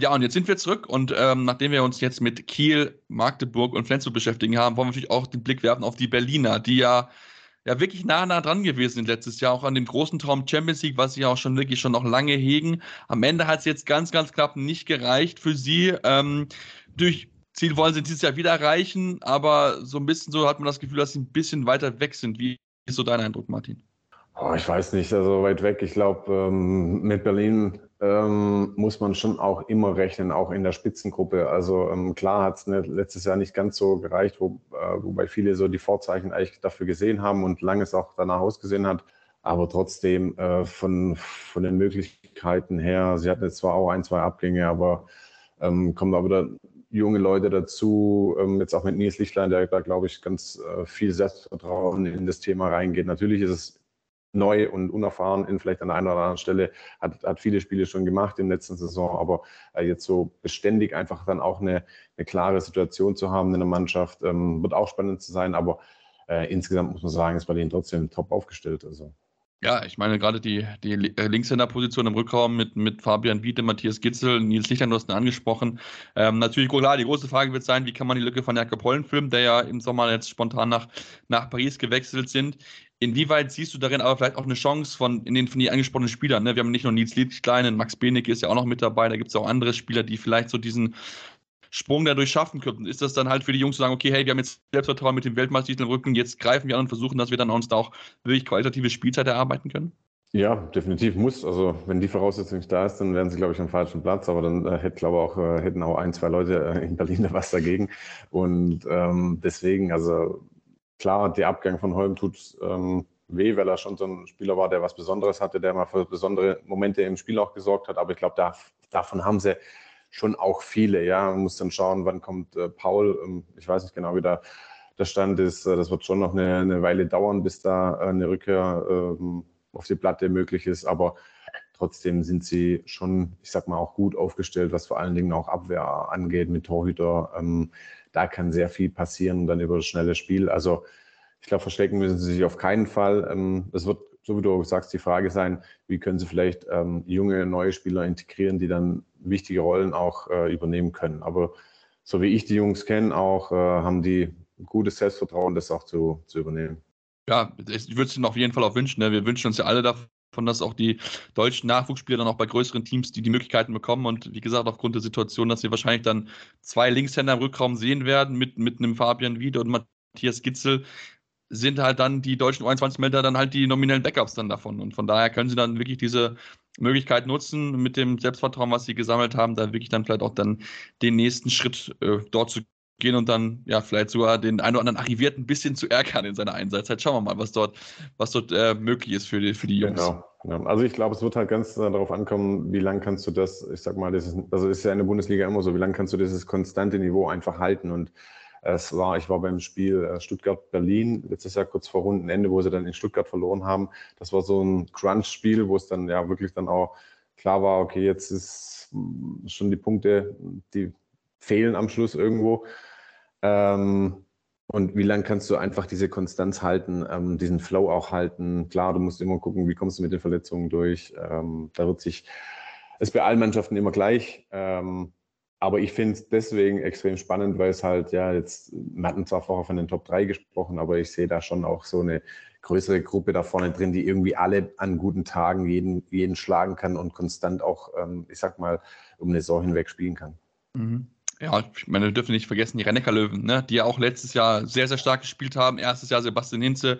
Ja, und jetzt sind wir zurück und ähm, nachdem wir uns jetzt mit Kiel, Magdeburg und Flensburg beschäftigen haben, wollen wir natürlich auch den Blick werfen auf die Berliner, die ja, ja wirklich nah, nah dran gewesen sind letztes Jahr, auch an dem großen Traum Champions League, was sie ja auch schon wirklich schon noch lange hegen. Am Ende hat es jetzt ganz, ganz knapp nicht gereicht für sie. Ähm, durch Ziel wollen sie dieses Jahr wieder erreichen, aber so ein bisschen so hat man das Gefühl, dass sie ein bisschen weiter weg sind. Wie ist so dein Eindruck, Martin? Oh, ich weiß nicht, also weit weg. Ich glaube, ähm, mit Berlin ähm, muss man schon auch immer rechnen, auch in der Spitzengruppe. Also ähm, klar hat es ne, letztes Jahr nicht ganz so gereicht, wo, äh, wobei viele so die Vorzeichen eigentlich dafür gesehen haben und lange es auch danach ausgesehen hat. Aber trotzdem äh, von, von den Möglichkeiten her, sie hatten jetzt zwar auch ein, zwei Abgänge, aber ähm, kommen da wieder junge Leute dazu, ähm, jetzt auch mit Nils Lichtlein, der da, glaube ich, ganz äh, viel Selbstvertrauen in das Thema reingeht. Natürlich ist es neu und unerfahren in vielleicht an der einen oder anderen Stelle, hat, hat viele Spiele schon gemacht der letzten Saison, aber äh, jetzt so beständig einfach dann auch eine, eine klare Situation zu haben in der Mannschaft, ähm, wird auch spannend zu sein, aber äh, insgesamt muss man sagen, ist Berlin trotzdem top aufgestellt. Also. Ja, ich meine gerade die, die äh, Linkshänder-Position im Rückraum mit, mit Fabian Wiete, Matthias Gitzel, Nils Lichtern, du hast ihn angesprochen. Ähm, natürlich, klar, die große Frage wird sein, wie kann man die Lücke von Jakob Hollen filmen, der ja im Sommer jetzt spontan nach, nach Paris gewechselt sind. Inwieweit siehst du darin aber vielleicht auch eine Chance von, in den von dir angesprochenen Spielern? Ne? Wir haben nicht nur Nils Lichtlein, Max Benek ist ja auch noch mit dabei, da gibt es auch andere Spieler, die vielleicht so diesen Sprung dadurch schaffen könnten. Ist das dann halt für die Jungs zu sagen, okay, hey, wir haben jetzt Selbstvertrauen mit dem Weltmeistertitel im Rücken, jetzt greifen wir an und versuchen, dass wir dann uns da auch wirklich qualitative Spielzeit erarbeiten können? Ja, definitiv muss. Also wenn die Voraussetzung nicht da ist, dann wären sie, glaube ich, am falschen Platz. Aber dann äh, hätte, glaube auch, äh, hätten auch ein, zwei Leute äh, in Berlin da was dagegen. Und ähm, deswegen, also klar, der Abgang von Holm tut ähm, weh, weil er schon so ein Spieler war, der was Besonderes hatte, der mal für besondere Momente im Spiel auch gesorgt hat. Aber ich glaube, da, davon haben sie schon auch viele. Ja, man muss dann schauen, wann kommt äh, Paul. Ähm, ich weiß nicht genau, wie da der Stand ist. Äh, das wird schon noch eine, eine Weile dauern, bis da äh, eine Rückkehr ähm, auf die Platte möglich ist. Aber trotzdem sind sie schon, ich sag mal, auch gut aufgestellt, was vor allen Dingen auch Abwehr angeht mit Torhüter. Ähm, da kann sehr viel passieren dann über das schnelle Spiel. Also ich glaube, verstecken müssen sie sich auf keinen Fall. Ähm, es wird so wie du sagst, die Frage sein, wie können sie vielleicht ähm, junge, neue Spieler integrieren, die dann wichtige Rollen auch äh, übernehmen können. Aber so wie ich die Jungs kenne, auch äh, haben die gutes Selbstvertrauen, das auch zu, zu übernehmen. Ja, ich würde es ihnen auf jeden Fall auch wünschen. Ne? Wir wünschen uns ja alle davon, dass auch die deutschen Nachwuchsspieler dann auch bei größeren Teams die, die Möglichkeiten bekommen. Und wie gesagt, aufgrund der Situation, dass wir wahrscheinlich dann zwei Linkshänder im Rückraum sehen werden mit, mit einem Fabian Wiede und Matthias Gitzel, sind halt dann die deutschen U21-Melder dann halt die nominellen Backups dann davon. Und von daher können sie dann wirklich diese Möglichkeit nutzen, mit dem Selbstvertrauen, was sie gesammelt haben, da wirklich dann vielleicht auch dann den nächsten Schritt äh, dort zu gehen und dann ja vielleicht sogar den einen oder anderen Arrivierten ein bisschen zu ärgern in seiner Einsatzzeit. Schauen wir mal, was dort, was dort äh, möglich ist für die, für die Jungs. Genau. Ja, also ich glaube, es wird halt ganz darauf ankommen, wie lange kannst du das, ich sag mal, das ist, also ist ja in der Bundesliga immer so, wie lange kannst du dieses konstante Niveau einfach halten und es war, ich war beim Spiel äh, Stuttgart-Berlin letztes Jahr kurz vor Rundenende, wo sie dann in Stuttgart verloren haben. Das war so ein Crunch-Spiel, wo es dann ja wirklich dann auch klar war, okay, jetzt ist schon die Punkte, die fehlen am Schluss irgendwo. Ähm, und wie lange kannst du einfach diese Konstanz halten, ähm, diesen Flow auch halten? Klar, du musst immer gucken, wie kommst du mit den Verletzungen durch. Ähm, da wird sich, ist bei allen Mannschaften immer gleich. Ähm, aber ich finde es deswegen extrem spannend, weil es halt, ja, jetzt, wir hatten zwar vorher von den Top 3 gesprochen, aber ich sehe da schon auch so eine größere Gruppe da vorne drin, die irgendwie alle an guten Tagen jeden, jeden schlagen kann und konstant auch, ähm, ich sag mal, um eine Saison hinweg spielen kann. Mhm. Ja, ich meine, wir dürfen nicht vergessen, die Rennecker-Löwen, ne, die ja auch letztes Jahr sehr, sehr stark gespielt haben. Erstes Jahr Sebastian Hinze.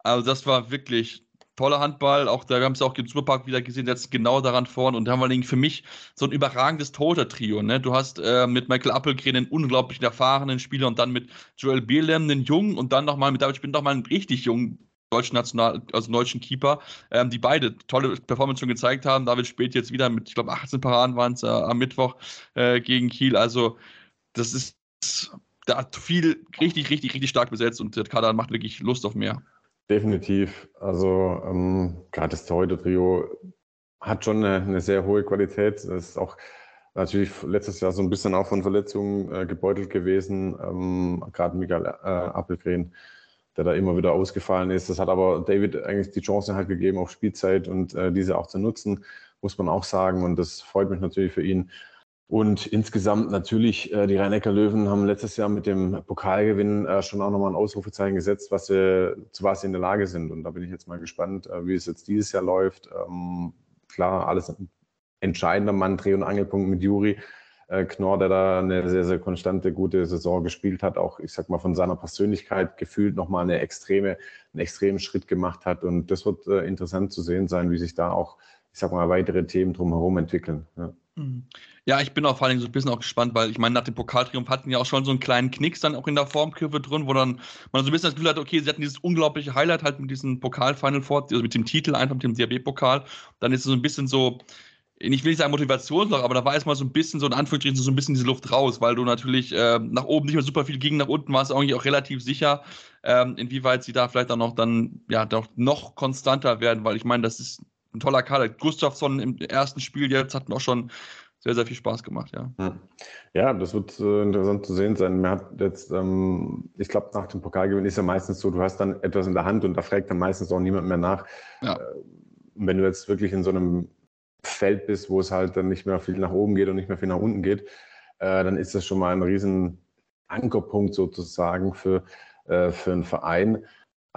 Also das war wirklich toller Handball. Auch da, haben es auch im Superpark wieder gesehen, setzt genau daran vorn. Und da haben wir für mich so ein überragendes Toter-Trio. Ne? Du hast äh, mit Michael Appelgren einen unglaublich erfahrenen Spieler und dann mit Joel Bierlem einen jungen und dann nochmal mit David Spind nochmal einen richtig jungen deutschen National, also deutschen Keeper, ähm, die beide tolle Performance schon gezeigt haben. David spielt jetzt wieder mit, ich glaube, 18 Paraden waren es äh, am Mittwoch äh, gegen Kiel. Also, das ist da viel richtig, richtig, richtig stark besetzt und der Kader macht wirklich Lust auf mehr. Definitiv. Also ähm, gerade das Torhüter-Trio hat schon eine, eine, sehr hohe Qualität. Das ist auch natürlich letztes Jahr so ein bisschen auch von Verletzungen äh, gebeutelt gewesen. Ähm, gerade Mikael äh, Appelgren, der da immer wieder ausgefallen ist. Das hat aber David eigentlich die Chance halt gegeben auf Spielzeit und äh, diese auch zu nutzen, muss man auch sagen. Und das freut mich natürlich für ihn. Und insgesamt natürlich, äh, die rhein löwen haben letztes Jahr mit dem Pokalgewinn äh, schon auch nochmal ein Ausrufezeichen gesetzt, was sie, zu was sie in der Lage sind. Und da bin ich jetzt mal gespannt, äh, wie es jetzt dieses Jahr läuft. Ähm, klar, alles ein entscheidender Mann, Dreh- und Angelpunkt mit Juri. äh, Knorr, der da eine sehr, sehr konstante, gute Saison gespielt hat, auch, ich sag mal, von seiner Persönlichkeit gefühlt nochmal eine extreme, einen extremen Schritt gemacht hat. Und das wird äh, interessant zu sehen sein, wie sich da auch, ich sag mal, weitere Themen drumherum entwickeln. Ja. Mhm. Ja, ich bin auch vor allem so ein bisschen auch gespannt, weil ich meine, nach dem Pokaltriumph hatten ja auch schon so einen kleinen Knicks dann auch in der Formkurve drin, wo dann man so ein bisschen das Gefühl hat, okay, sie hatten dieses unglaubliche Highlight halt mit diesem Pokal-Final Four, also mit dem Titel einfach mit dem DRB-Pokal. Dann ist es so ein bisschen so, ich will nicht sagen Motivationsloch, aber da war erstmal so ein bisschen so in Anführungsstrichen so ein bisschen diese Luft raus, weil du natürlich äh, nach oben nicht mehr super viel ging, nach unten war es eigentlich auch relativ sicher, ähm, inwieweit sie da vielleicht dann noch dann ja doch noch konstanter werden, weil ich meine, das ist ein toller Kader. Gustafsson im ersten Spiel jetzt hat auch schon sehr, sehr viel Spaß gemacht, ja. Ja, das wird äh, interessant zu sehen sein. Man hat jetzt, ähm, ich glaube, nach dem Pokalgewinn ist ja meistens so, du hast dann etwas in der Hand und da fragt dann meistens auch niemand mehr nach. Ja. Äh, wenn du jetzt wirklich in so einem Feld bist, wo es halt dann nicht mehr viel nach oben geht und nicht mehr viel nach unten geht, äh, dann ist das schon mal ein riesen Ankerpunkt sozusagen für, äh, für einen Verein.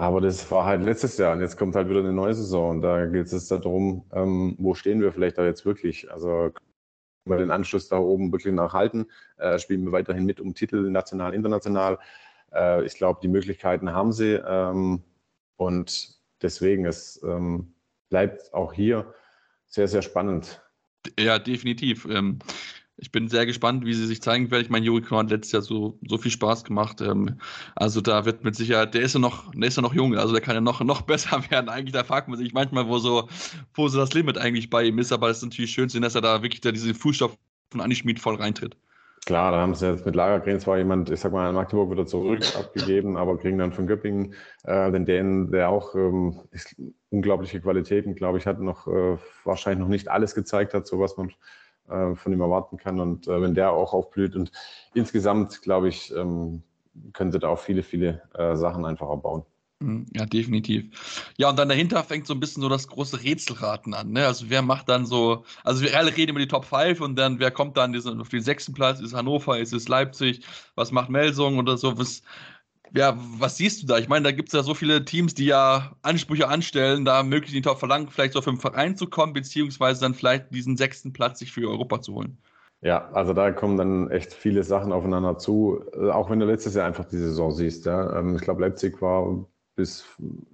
Aber das war halt letztes Jahr und jetzt kommt halt wieder eine neue Saison und da geht es darum, ähm, wo stehen wir vielleicht da jetzt wirklich? Also wir den Anschluss da oben wirklich nachhalten, äh, spielen wir weiterhin mit um Titel national, international. Äh, ich glaube, die Möglichkeiten haben sie ähm, und deswegen es ähm, bleibt auch hier sehr, sehr spannend. Ja, definitiv. Ähm, ich bin sehr gespannt, wie sie sich zeigen werden. Ich meine, Juri Korn hat letztes Jahr so, so viel Spaß gemacht. Ähm, also da wird mit Sicherheit, der ist ja noch, der ist ja noch jung, also der kann ja noch, noch besser werden. Eigentlich, da fragt man sich manchmal, wo so, wo so das Limit eigentlich bei ihm ist, aber es ist natürlich schön, dass er da wirklich da diese Fußstoff von Anni Schmid voll reintritt. Klar, da haben sie jetzt mit Lagergren zwar jemand, ich sag mal, in Magdeburg wieder zurück abgegeben, aber kriegen dann von Göppingen äh, den Dänen, der auch ähm, unglaubliche Qualitäten, glaube ich, hat noch äh, wahrscheinlich noch nicht alles gezeigt hat, so was man äh, von ihm erwarten kann. Und äh, wenn der auch aufblüht und insgesamt, glaube ich, ähm, können sie da auch viele, viele äh, Sachen einfach erbauen. Mhm, ja, definitiv. Ja, und dann dahinter fängt so ein bisschen so das große Rätselraten an. Ne? Also wer macht dann so, also wir alle reden über die Top 5 und dann wer kommt dann auf den sechsten Platz? Ist Hannover, ist es Leipzig? Was macht Melsung oder so? Was, ja, was siehst du da? Ich meine, da gibt es ja so viele Teams, die ja Ansprüche anstellen, da möglichst die Top verlangen, vielleicht so für den Verein zu kommen, beziehungsweise dann vielleicht diesen sechsten Platz sich für Europa zu holen. Ja, also da kommen dann echt viele Sachen aufeinander zu, äh, auch wenn du letztes Jahr einfach die Saison siehst. Ja. Ähm, ich glaube, Leipzig war bis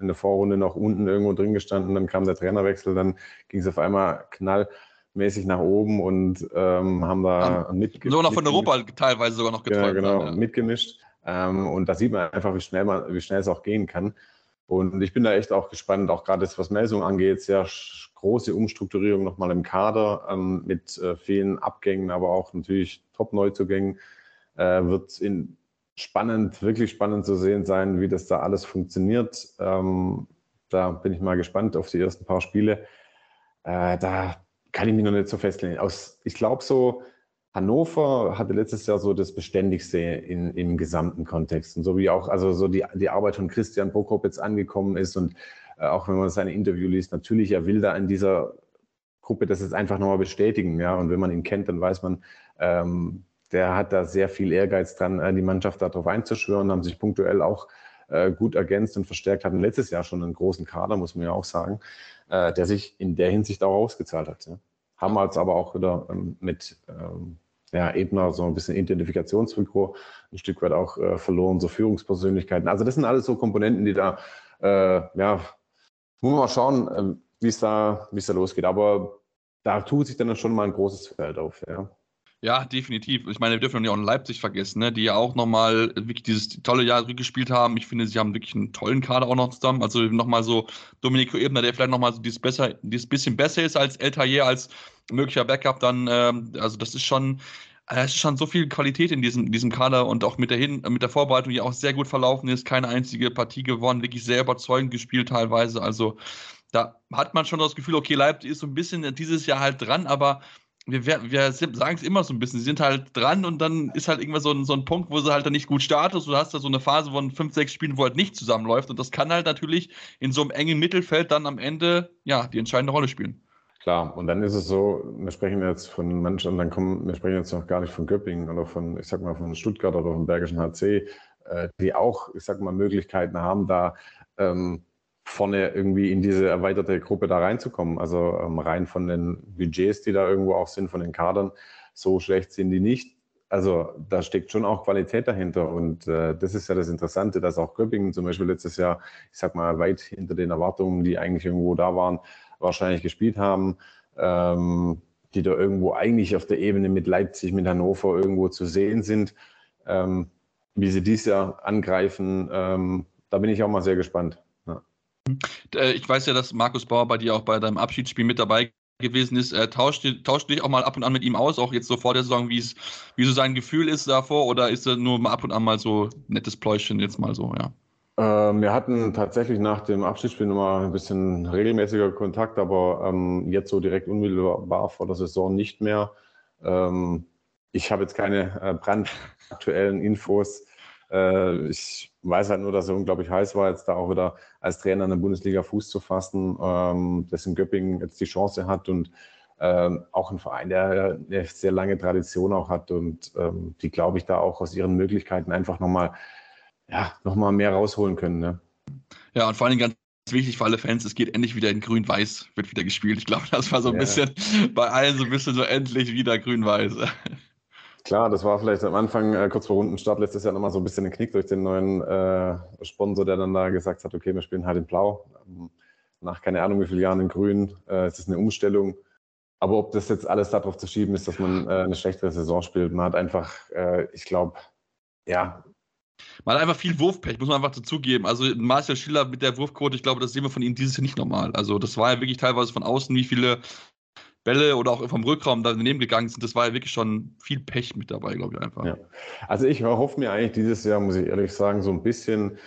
in der Vorrunde noch unten irgendwo drin gestanden, dann kam der Trainerwechsel, dann ging es auf einmal knallmäßig nach oben und ähm, haben da mitgemischt. So noch von Europa teilweise sogar noch geträumt. Genau, genau ja. mitgemischt. Ähm, und da sieht man einfach, wie schnell, man, wie schnell es auch gehen kann. Und ich bin da echt auch gespannt, auch gerade was Melsung angeht, sehr große Umstrukturierung nochmal im Kader ähm, mit äh, vielen Abgängen, aber auch natürlich Top-Neuzugängen. Äh, wird in, spannend, wirklich spannend zu sehen sein, wie das da alles funktioniert. Ähm, da bin ich mal gespannt auf die ersten paar Spiele. Äh, da kann ich mich noch nicht so festlegen. Aus, ich glaube so, Hannover hatte letztes Jahr so das Beständigste in, im gesamten Kontext. Und so wie auch, also so die, die Arbeit von Christian Prokop jetzt angekommen ist und äh, auch wenn man seine Interview liest, natürlich, er will da in dieser Gruppe das jetzt einfach nochmal bestätigen. Ja, und wenn man ihn kennt, dann weiß man, ähm, der hat da sehr viel Ehrgeiz dran, äh, die Mannschaft darauf einzuschwören, haben sich punktuell auch äh, gut ergänzt und verstärkt, hatten letztes Jahr schon einen großen Kader, muss man ja auch sagen, äh, der sich in der Hinsicht auch ausgezahlt hat. Ja. Haben wir jetzt aber auch wieder ähm, mit ähm, ja, Ebner so ein bisschen Identifikationsfigur ein Stück weit auch äh, verloren, so Führungspersönlichkeiten. Also das sind alles so Komponenten, die da, äh, ja, muss man mal schauen, äh, wie es da, da losgeht. Aber da tut sich dann schon mal ein großes Feld auf. Ja. Ja, definitiv. Ich meine, wir dürfen ja auch Leipzig vergessen, ne? die ja auch nochmal wirklich dieses tolle Jahr gespielt haben. Ich finde, sie haben wirklich einen tollen Kader auch noch zusammen. Also nochmal so Domenico Ebner, der vielleicht nochmal so dieses, besser, dieses bisschen besser ist als El Tayer, als möglicher Backup dann. Ähm, also das ist schon, äh, es ist schon so viel Qualität in diesem, diesem Kader und auch mit der, Hin mit der Vorbereitung, die auch sehr gut verlaufen ist. Keine einzige Partie gewonnen, wirklich sehr überzeugend gespielt teilweise. Also da hat man schon das Gefühl, okay, Leipzig ist so ein bisschen dieses Jahr halt dran, aber wir, wir sagen es immer so ein bisschen, sie sind halt dran und dann ist halt irgendwann so ein, so ein Punkt, wo sie halt dann nicht gut startet. Du hast da so eine Phase von fünf, sechs Spielen, wo halt nicht zusammenläuft und das kann halt natürlich in so einem engen Mittelfeld dann am Ende ja die entscheidende Rolle spielen. Klar, und dann ist es so, wir sprechen jetzt von manchen, dann kommen, wir sprechen jetzt noch gar nicht von Göppingen oder von, ich sag mal, von Stuttgart oder vom Bergischen HC, äh, die auch, ich sag mal, Möglichkeiten haben, da ähm, vorne irgendwie in diese erweiterte Gruppe da reinzukommen. Also ähm, rein von den Budgets, die da irgendwo auch sind, von den Kadern, so schlecht sind die nicht. Also da steckt schon auch Qualität dahinter und äh, das ist ja das Interessante, dass auch Göppingen zum Beispiel letztes Jahr, ich sag mal, weit hinter den Erwartungen, die eigentlich irgendwo da waren, wahrscheinlich gespielt haben, ähm, die da irgendwo eigentlich auf der Ebene mit Leipzig, mit Hannover irgendwo zu sehen sind. Ähm, wie sie dies Jahr angreifen, ähm, da bin ich auch mal sehr gespannt. Ja. Äh, ich weiß ja, dass Markus Bauer bei dir auch bei deinem Abschiedsspiel mit dabei gewesen ist. Äh, tauscht, tauscht dich auch mal ab und an mit ihm aus, auch jetzt so vor der Saison, wie es, wie so sein Gefühl ist davor, oder ist er nur mal ab und an mal so nettes Pläuschen jetzt mal so, ja? Ähm, wir hatten tatsächlich nach dem Abschiedsspiel nochmal ein bisschen regelmäßiger Kontakt, aber ähm, jetzt so direkt unmittelbar vor der Saison nicht mehr. Ähm, ich habe jetzt keine äh, brandaktuellen Infos. Äh, ich weiß halt nur, dass er unglaublich heiß war, jetzt da auch wieder als Trainer in der Bundesliga Fuß zu fassen, ähm, dass in Göppingen jetzt die Chance hat und ähm, auch ein Verein, der eine sehr lange Tradition auch hat und ähm, die, glaube ich, da auch aus ihren Möglichkeiten einfach nochmal ja, noch mehr rausholen können. Ne? Ja, und vor allem ganz wichtig für alle Fans, es geht endlich wieder in Grün-Weiß, wird wieder gespielt. Ich glaube, das war so ein ja. bisschen bei allen so ein bisschen so endlich wieder Grün-Weiß. Klar, das war vielleicht am Anfang, äh, kurz vor Rundenstart, letztes Jahr nochmal so ein bisschen ein Knick durch den neuen äh, Sponsor, der dann da gesagt hat, okay, wir spielen halt in Blau. Ähm, nach keine Ahnung wie vielen Jahren in Grün. Äh, es ist eine Umstellung. Aber ob das jetzt alles darauf zu schieben ist, dass man äh, eine schlechtere Saison spielt, man hat einfach, äh, ich glaube, ja. Man hat einfach viel Wurfpech, muss man einfach dazugeben. Also Marcel Schiller mit der Wurfquote, ich glaube, das sehen wir von ihm dieses Jahr nicht normal. Also das war ja wirklich teilweise von außen, wie viele Bälle oder auch vom Rückraum daneben gegangen sind, das war ja wirklich schon viel Pech mit dabei, glaube ich einfach. Ja. Also ich hoffe mir eigentlich dieses Jahr, muss ich ehrlich sagen, so ein bisschen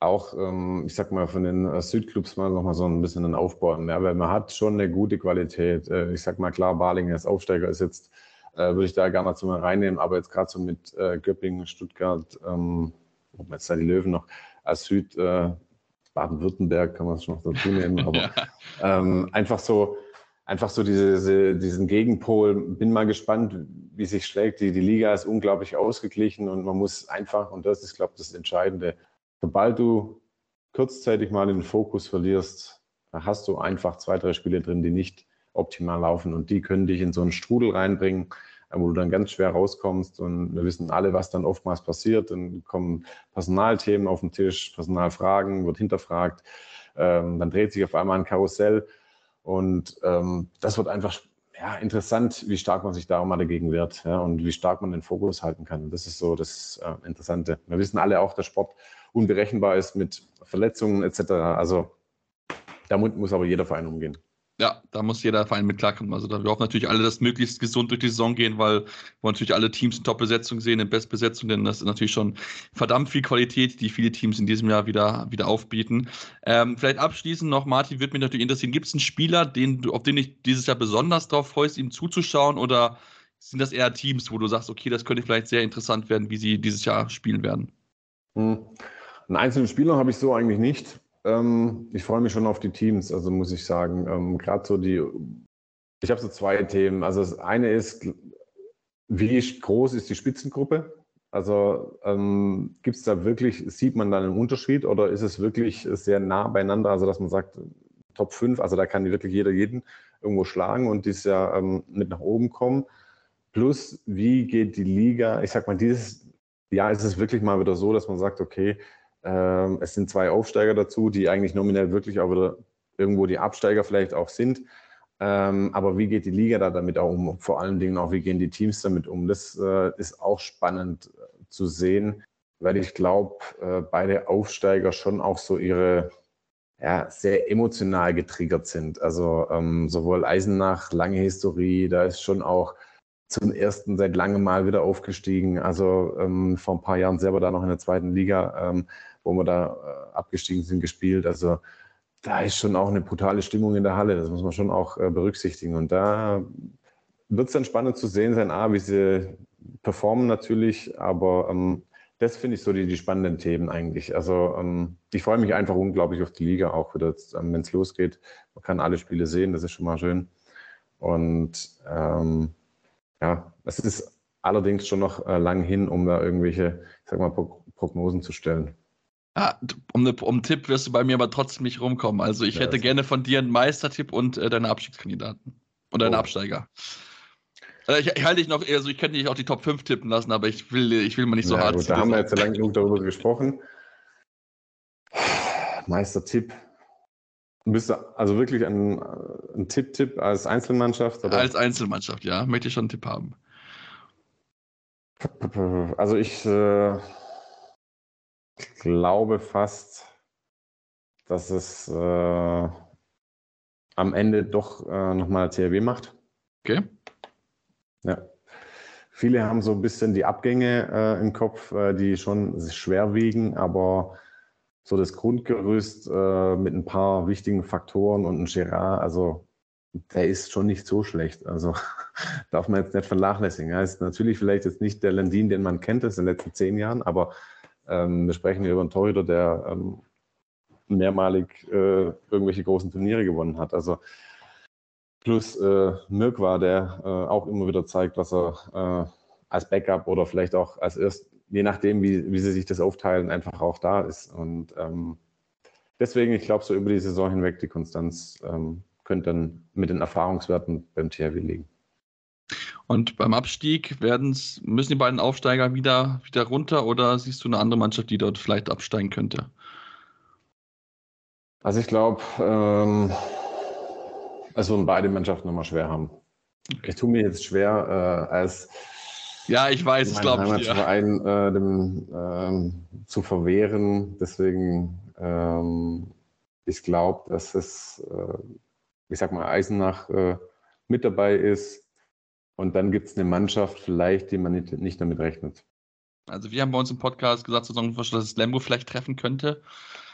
auch, ähm, ich sag mal, von den äh, Südclubs mal nochmal so ein bisschen einen Aufbau mehr, weil man hat schon eine gute Qualität. Äh, ich sag mal, klar, Balingen als Aufsteiger ist jetzt, äh, würde ich da gerne mal zu mal reinnehmen, aber jetzt gerade so mit äh, Göppingen, Stuttgart, ähm, jetzt da die Löwen noch als Süd, äh, Baden-Württemberg kann man es schon noch dazu nehmen, aber ja. ähm, einfach so, einfach so diese, diesen Gegenpol. Bin mal gespannt, wie sich schlägt. Die, die Liga ist unglaublich ausgeglichen und man muss einfach, und das ist, glaube ich, das Entscheidende, sobald du kurzzeitig mal den Fokus verlierst, hast du einfach zwei, drei Spiele drin, die nicht optimal laufen und die können dich in so einen Strudel reinbringen, wo du dann ganz schwer rauskommst und wir wissen alle, was dann oftmals passiert. Dann kommen Personalthemen auf den Tisch, Personalfragen, wird hinterfragt, ähm, dann dreht sich auf einmal ein Karussell und ähm, das wird einfach ja, interessant, wie stark man sich da mal dagegen wehrt ja, und wie stark man den Fokus halten kann. Das ist so das äh, Interessante. Wir wissen alle auch, dass Sport unberechenbar ist mit Verletzungen etc. Also damit muss aber jeder Verein umgehen. Ja, da muss jeder Verein mit klarkommen. Also da wir hoffen natürlich alle, dass möglichst gesund durch die Saison gehen, weil wir natürlich alle Teams in Top-Besetzung sehen, in Bestbesetzung, denn das ist natürlich schon verdammt viel Qualität, die viele Teams in diesem Jahr wieder, wieder aufbieten. Ähm, vielleicht abschließend noch, Martin, würde mich natürlich interessieren, gibt es einen Spieler, den du, auf den ich dieses Jahr besonders drauf freust, ihm zuzuschauen oder sind das eher Teams, wo du sagst, okay, das könnte vielleicht sehr interessant werden, wie sie dieses Jahr spielen werden? Hm. Einen einzelnen Spieler habe ich so eigentlich nicht. Ähm, ich freue mich schon auf die Teams, also muss ich sagen. Ähm, Gerade so die, ich habe so zwei Themen. Also das eine ist, wie groß ist die Spitzengruppe? Also ähm, gibt es da wirklich, sieht man da einen Unterschied oder ist es wirklich sehr nah beieinander, also dass man sagt, Top 5, also da kann wirklich jeder jeden irgendwo schlagen und dies ja ähm, mit nach oben kommen. Plus, wie geht die Liga? Ich sag mal, dieses Jahr ist es wirklich mal wieder so, dass man sagt, okay, ähm, es sind zwei Aufsteiger dazu, die eigentlich nominell wirklich auch wieder irgendwo die Absteiger vielleicht auch sind. Ähm, aber wie geht die Liga da damit auch um? Vor allen Dingen auch, wie gehen die Teams damit um? Das äh, ist auch spannend äh, zu sehen, weil ich glaube, äh, beide Aufsteiger schon auch so ihre ja, sehr emotional getriggert sind. Also ähm, sowohl Eisenach, lange Historie, da ist schon auch zum ersten seit langem Mal wieder aufgestiegen. Also ähm, vor ein paar Jahren selber da noch in der zweiten Liga, ähm, wo wir da äh, abgestiegen sind, gespielt. Also da ist schon auch eine brutale Stimmung in der Halle. Das muss man schon auch äh, berücksichtigen. Und da wird es dann spannend zu sehen sein, A, wie sie performen natürlich, aber ähm, das finde ich so die, die, spannenden Themen eigentlich. Also ähm, ich freue mich einfach unglaublich auf die Liga auch wieder, ähm, wenn es losgeht. Man kann alle Spiele sehen, das ist schon mal schön. Und ähm, ja, es ist allerdings schon noch äh, lang hin, um da irgendwelche, ich sag mal, Prognosen zu stellen. Ja, um, ne, um einen Tipp wirst du bei mir aber trotzdem nicht rumkommen. Also ich ja, hätte gerne von dir einen Meistertipp und äh, deine Abstiegskandidaten. Und deine oh. Absteiger. Also ich, ich, halte dich noch, also ich könnte dich auch die Top 5 tippen lassen, aber ich will, ich will mal nicht so ja, hart gut, Da haben wir jetzt lange genug darüber gesprochen. Meistertipp. Bist du also wirklich ein, ein Tipp-Tipp als Einzelmannschaft? Oder? Als Einzelmannschaft, ja. Möchte ich schon einen Tipp haben. Also ich äh, glaube fast, dass es äh, am Ende doch äh, nochmal THW macht. Okay. Ja. Viele haben so ein bisschen die Abgänge äh, im Kopf, äh, die schon schwer wiegen, aber so das Grundgerüst äh, mit ein paar wichtigen Faktoren und ein Gerard, also der ist schon nicht so schlecht. Also darf man jetzt nicht vernachlässigen. Er ist natürlich vielleicht jetzt nicht der Landin, den man kennt aus den letzten zehn Jahren, aber ähm, wir sprechen hier über einen Torhüter, der ähm, mehrmalig äh, irgendwelche großen Turniere gewonnen hat. Also plus äh, Mirkwa, der äh, auch immer wieder zeigt, was er äh, als Backup oder vielleicht auch als erst, je nachdem, wie, wie sie sich das aufteilen, einfach auch da ist. Und ähm, deswegen, ich glaube, so über die Saison hinweg, die Konstanz ähm, könnte dann mit den Erfahrungswerten beim THW liegen. Und beim Abstieg werden's, müssen die beiden Aufsteiger wieder, wieder runter oder siehst du eine andere Mannschaft, die dort vielleicht absteigen könnte? Also ich glaube, ähm, es würden beide Mannschaften nochmal schwer haben. Ich tue mir jetzt schwer, äh, als ja, ich weiß, es glaube ich. Verein äh, dem, äh, zu verwehren. Deswegen, ähm, ich glaube, dass es äh, ich sag mal, Eisenach äh, mit dabei ist. Und dann gibt es eine Mannschaft vielleicht, die man nicht, nicht, damit rechnet. Also wir haben bei uns im Podcast gesagt, dass es Lembo vielleicht treffen könnte.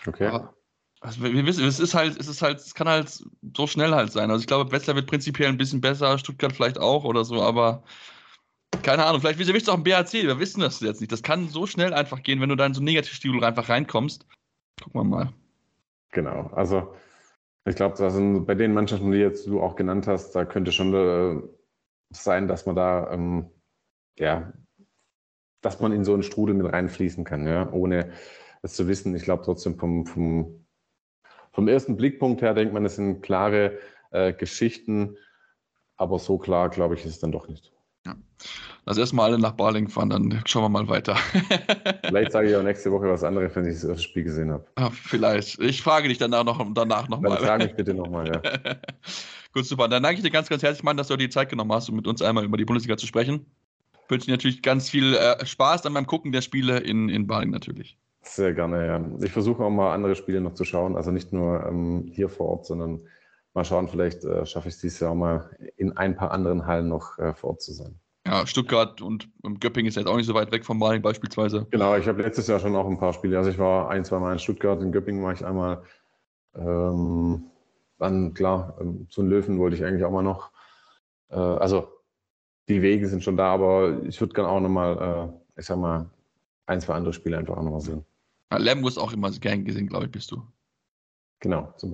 Okay. Aber, also wir wissen, es ist halt, es ist halt, es kann halt so schnell halt sein. Also ich glaube, Wetzlar wird prinzipiell ein bisschen besser, Stuttgart vielleicht auch oder so, aber keine Ahnung, vielleicht wisst ihr auch im BHC, wir wissen das jetzt nicht. Das kann so schnell einfach gehen, wenn du da in so einen Negativstil einfach reinkommst. Gucken wir mal. Genau, also ich glaube, bei den Mannschaften, die jetzt du auch genannt hast, da könnte schon äh, sein, dass man da, ähm, ja, dass man in so einen Strudel mit reinfließen kann, ja, ohne es zu wissen. Ich glaube trotzdem vom, vom, vom ersten Blickpunkt her denkt man, es sind klare äh, Geschichten, aber so klar, glaube ich, ist es dann doch nicht. Ja. Lass erstmal alle nach Baling fahren, dann schauen wir mal weiter. vielleicht sage ich auch nächste Woche was anderes, wenn ich das Spiel gesehen habe. Ah, vielleicht. Ich frage dich danach noch danach nochmal. Dann frage mich bitte nochmal, ja. Gut, super. Dann danke ich dir ganz, ganz herzlich, Mann, dass du dir die Zeit genommen hast, um mit uns einmal über die Bundesliga zu sprechen. Ich wünsche dir natürlich ganz viel äh, Spaß dann beim Gucken der Spiele in, in Baling natürlich. Sehr gerne, ja. Ich versuche auch mal andere Spiele noch zu schauen, also nicht nur ähm, hier vor Ort, sondern mal schauen, vielleicht äh, schaffe ich es dieses Jahr auch mal in ein paar anderen Hallen noch äh, vor Ort zu sein. Ja, Stuttgart und Göppingen ist jetzt auch nicht so weit weg vom Maling beispielsweise. Genau, ich habe letztes Jahr schon auch ein paar Spiele. Also ich war ein, zwei Mal in Stuttgart, in Göppingen war ich einmal. Ähm, dann klar, ähm, zu den Löwen wollte ich eigentlich auch mal noch. Äh, also die Wege sind schon da, aber ich würde gerne auch nochmal, äh, ich sag mal, ein, zwei andere Spiele einfach auch nochmal sehen. Ja, Lemgo ist auch immer gern gesehen, glaube ich, bist du. Genau, zum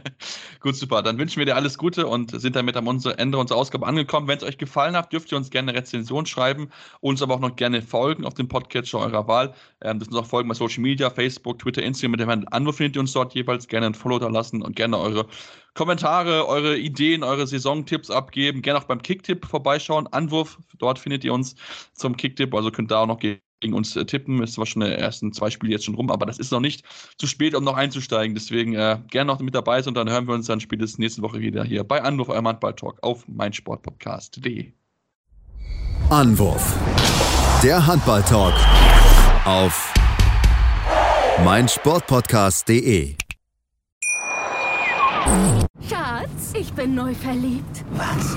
Gut, super. Dann wünschen wir dir alles Gute und sind damit am Ende unserer Ausgabe angekommen. Wenn es euch gefallen hat, dürft ihr uns gerne eine Rezension schreiben, uns aber auch noch gerne folgen auf dem Podcatcher eurer Wahl. Ähm, das uns auch folgen bei Social Media, Facebook, Twitter, Instagram. Mit dem Herrn Anwurf findet ihr uns dort jeweils gerne ein Follow da lassen und gerne eure Kommentare, eure Ideen, eure Saisontipps abgeben. Gerne auch beim Kicktipp vorbeischauen. Anwurf, dort findet ihr uns zum Kicktipp, also könnt da auch noch gehen gegen uns äh, tippen. Ist zwar schon die ersten zwei Spiele jetzt schon rum, aber das ist noch nicht zu spät, um noch einzusteigen. Deswegen äh, gerne noch mit dabei sein und dann hören wir uns dann spätestens nächste Woche wieder hier bei Anwurf, eurem Handball-Talk auf meinsportpodcast.de. Anwurf. Der Handball-Talk auf meinsportpodcast.de. Schatz, ich bin neu verliebt. Was?